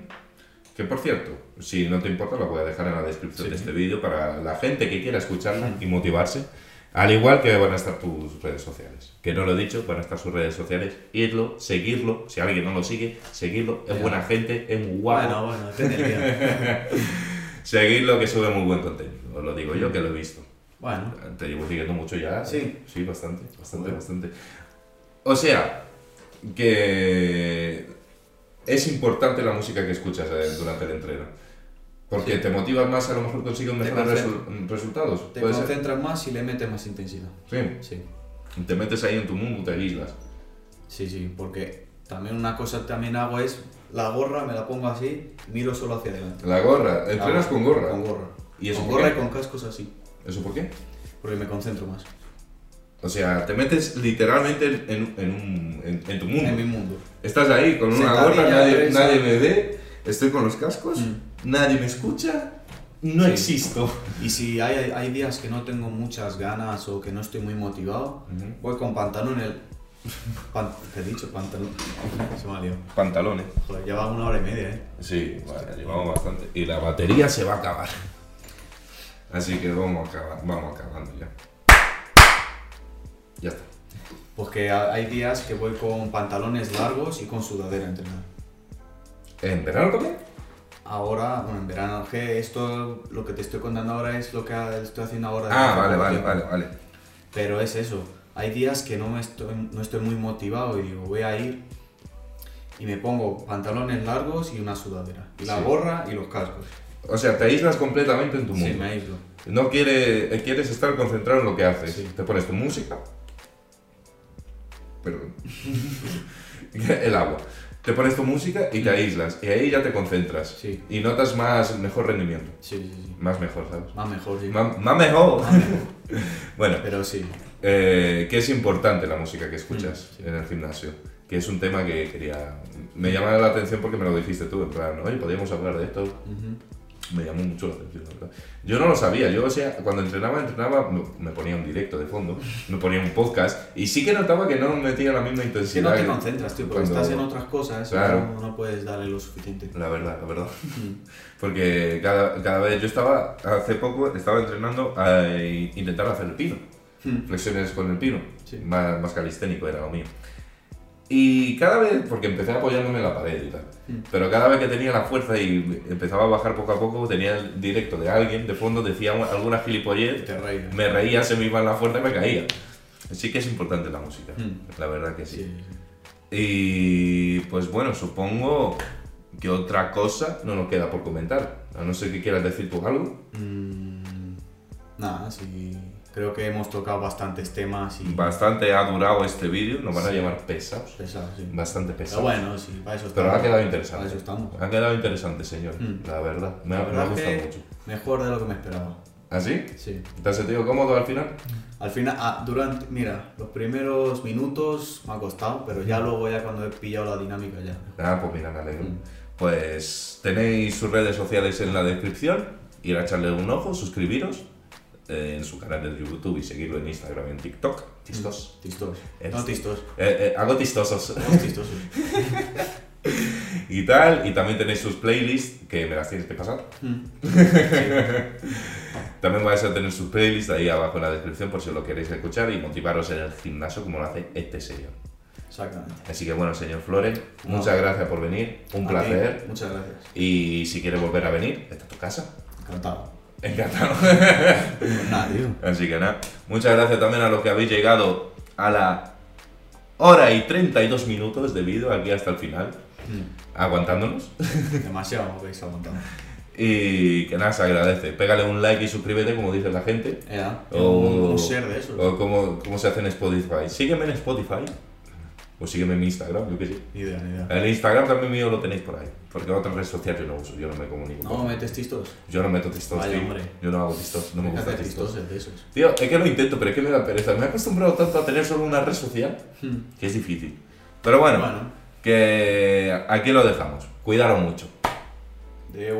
Que por cierto, si no te importa, lo voy a dejar en la descripción Sí. de este vídeo para la gente que quiera escucharla y motivarse. Al igual que van a estar tus redes sociales. Que no lo he dicho, van a estar sus redes sociales. Irlo, seguirlo. Si alguien no lo sigue, seguirlo. Es buena gente, es muy guapo. Bueno, bueno. Seguirlo que sube muy buen contenido. Os lo digo yo que lo he visto. bueno, Te llevo siguiendo mucho ya. Sí. Sí, bastante, bastante, Bueno. bastante. O sea, que es importante la música que escuchas eh, durante el entreno. Porque Sí. te motivas más, a lo mejor consigues mejores concentras. resu- resultados. te ¿Puede ser? concentras más y le metes más intensidad. Sí. Sí, Te metes ahí en tu mundo, te aíslas. sí, sí, porque también una cosa también hago es la gorra, me la pongo así, miro solo hacia adelante. La gorra, entrenas con gorra. Con gorra. ¿Y eso con gorra qué? y con cascos así, ¿Eso por qué? porque me concentro más. O sea, te metes literalmente en, en- un- en- en tu mundo. En mi mundo. Estás ahí con una Sentadilla, gorra, nadie, nadie me ve, estoy con los cascos, Mm. Nadie me escucha, no Sí. existo. Y si hay, hay días que no tengo muchas ganas o que no estoy muy motivado, voy con pantalón en el... pan- ¿Qué he dicho? Pantalón. Se me ha liado. Pantalones. Joder, lleva una hora y media, ¿eh? Sí, vale, llevamos bastante. Y la batería se va a acabar. Así que vamos, a acabar, vamos acabando ya. Ya está. Porque ha- hay días que voy con pantalones largos y con sudadera a entrenar. ¿En verano también? Ahora, bueno, en verano, que esto, lo que te estoy contando ahora es lo que estoy haciendo ahora. Ah, vale, vale, vale, vale. Pero es eso, hay días que no, me estoy, no estoy muy motivado y digo, voy a ir y me pongo pantalones largos y una sudadera. Y la Sí. gorra y los cascos. O sea, te aíslas completamente en tu Sí, mundo. me aíslo. No quiere, eh, quieres estar concentrado en lo que haces. Sí. Te pones tu música. Perdón. El agua. Te pones tu música y te aíslas. Y ahí ya te concentras. Sí. Y notas más, mejor rendimiento. Sí, sí, sí. Más mejor, ¿sabes? Más mejor, sí. Más, más mejor. bueno, Pero sí. eh, que es importante la música que escuchas Mm, sí. en el gimnasio. Que es un tema que quería. Me llamaba la atención porque me lo dijiste tú. En plan, oye, podríamos hablar de esto. Me llamó mucho la atención, la verdad. Yo no lo sabía, yo, o sea, cuando entrenaba, entrenaba, me- ponía un directo de fondo, me ponía un podcast, y sí que notaba que no metía la misma Es que intensidad. no te concentras, tío, porque cuando- estás en otras cosas Claro. no, puedes darle lo suficiente. La verdad, la verdad. Porque cada, cada vez, yo estaba, hace poco, estaba entrenando a intentar hacer el pino, flexiones con el pino, Sí. más, más calisténico era lo mío. Y cada vez, porque empecé apoyándome en la pared y tal, Mm. pero cada vez que tenía la fuerza y empezaba a bajar poco a poco, tenía el directo de alguien, de fondo decía alguna gilipollez me reía, se me iba en la fuerza y me caía. Sí que es importante la música, Mm. la verdad que sí. Y pues bueno, supongo que otra cosa no nos queda por comentar. A no ser que quieras decir tú algo. Mm, nada, sí. Creo que hemos tocado bastantes temas y. Bastante ha durado este vídeo, nos van a Sí. llamar pesados. Pesados, sí. Bastante Pero pesados. bueno, sí, para eso Pero estamos. ha quedado Para interesante. eso estamos. Ha quedado interesante, señor. Mm. La verdad, me La me verdad gustado que- mucho. Mejor de lo que me esperaba. ¿Ah, sí? Sí. ¿Te has sentido cómodo al final? Al final, ah, durante, mira, los primeros minutos me ha costado, pero ya luego ya cuando he pillado la dinámica ya. Ah, pues mira, me alegro. Mm. Pues tenéis sus redes sociales en la descripción, ir a echarle un ojo, suscribiros eh, en su canal de YouTube y seguirlo en Instagram y en TikTok. Tistos. Tistos. Eres- No tistos. Eh, eh, hago tistosos. Somos tistosos. y tal, y también tenéis sus playlists que me las tienes que pasar. Mm. También vais a tener sus playlists ahí abajo en la descripción por si lo queréis escuchar y motivaros en el gimnasio como lo hace este señor. Exactamente. Así que bueno, señor Flores, No. muchas gracias por venir, un A placer. ti, Muchas gracias. Y si quieres volver a venir, esta es tu casa. Encantado. Encantado. Pues nada, tío. Así que nada, muchas gracias también a los que habéis llegado a la hora y 32 minutos de vídeo aquí hasta el final, Mm. aguantándonos. Demasiado habéis aguantado. Y que nada, se agradece. Pégale un like y suscríbete, como dice la gente. O- un, un share de eso. O como, como se hace en Spotify. Sígueme en Spotify. O sígueme en mi Instagram, yo qué sé. Ni idea, ni idea. El Instagram también mío lo tenéis por ahí. Porque otra red social yo no uso, yo no me comunico. No, con- metes tistos. Yo no meto tistos, Vaya, tío. hombre. Yo no hago tistos, no me gusta tistos. tistos de esos. Tío, es que lo intento, pero es que me da pereza. Me he acostumbrado tanto a tener solo una red social Mm. que es difícil. Pero bueno, Bueno, que aquí lo dejamos. Cuidaros mucho. de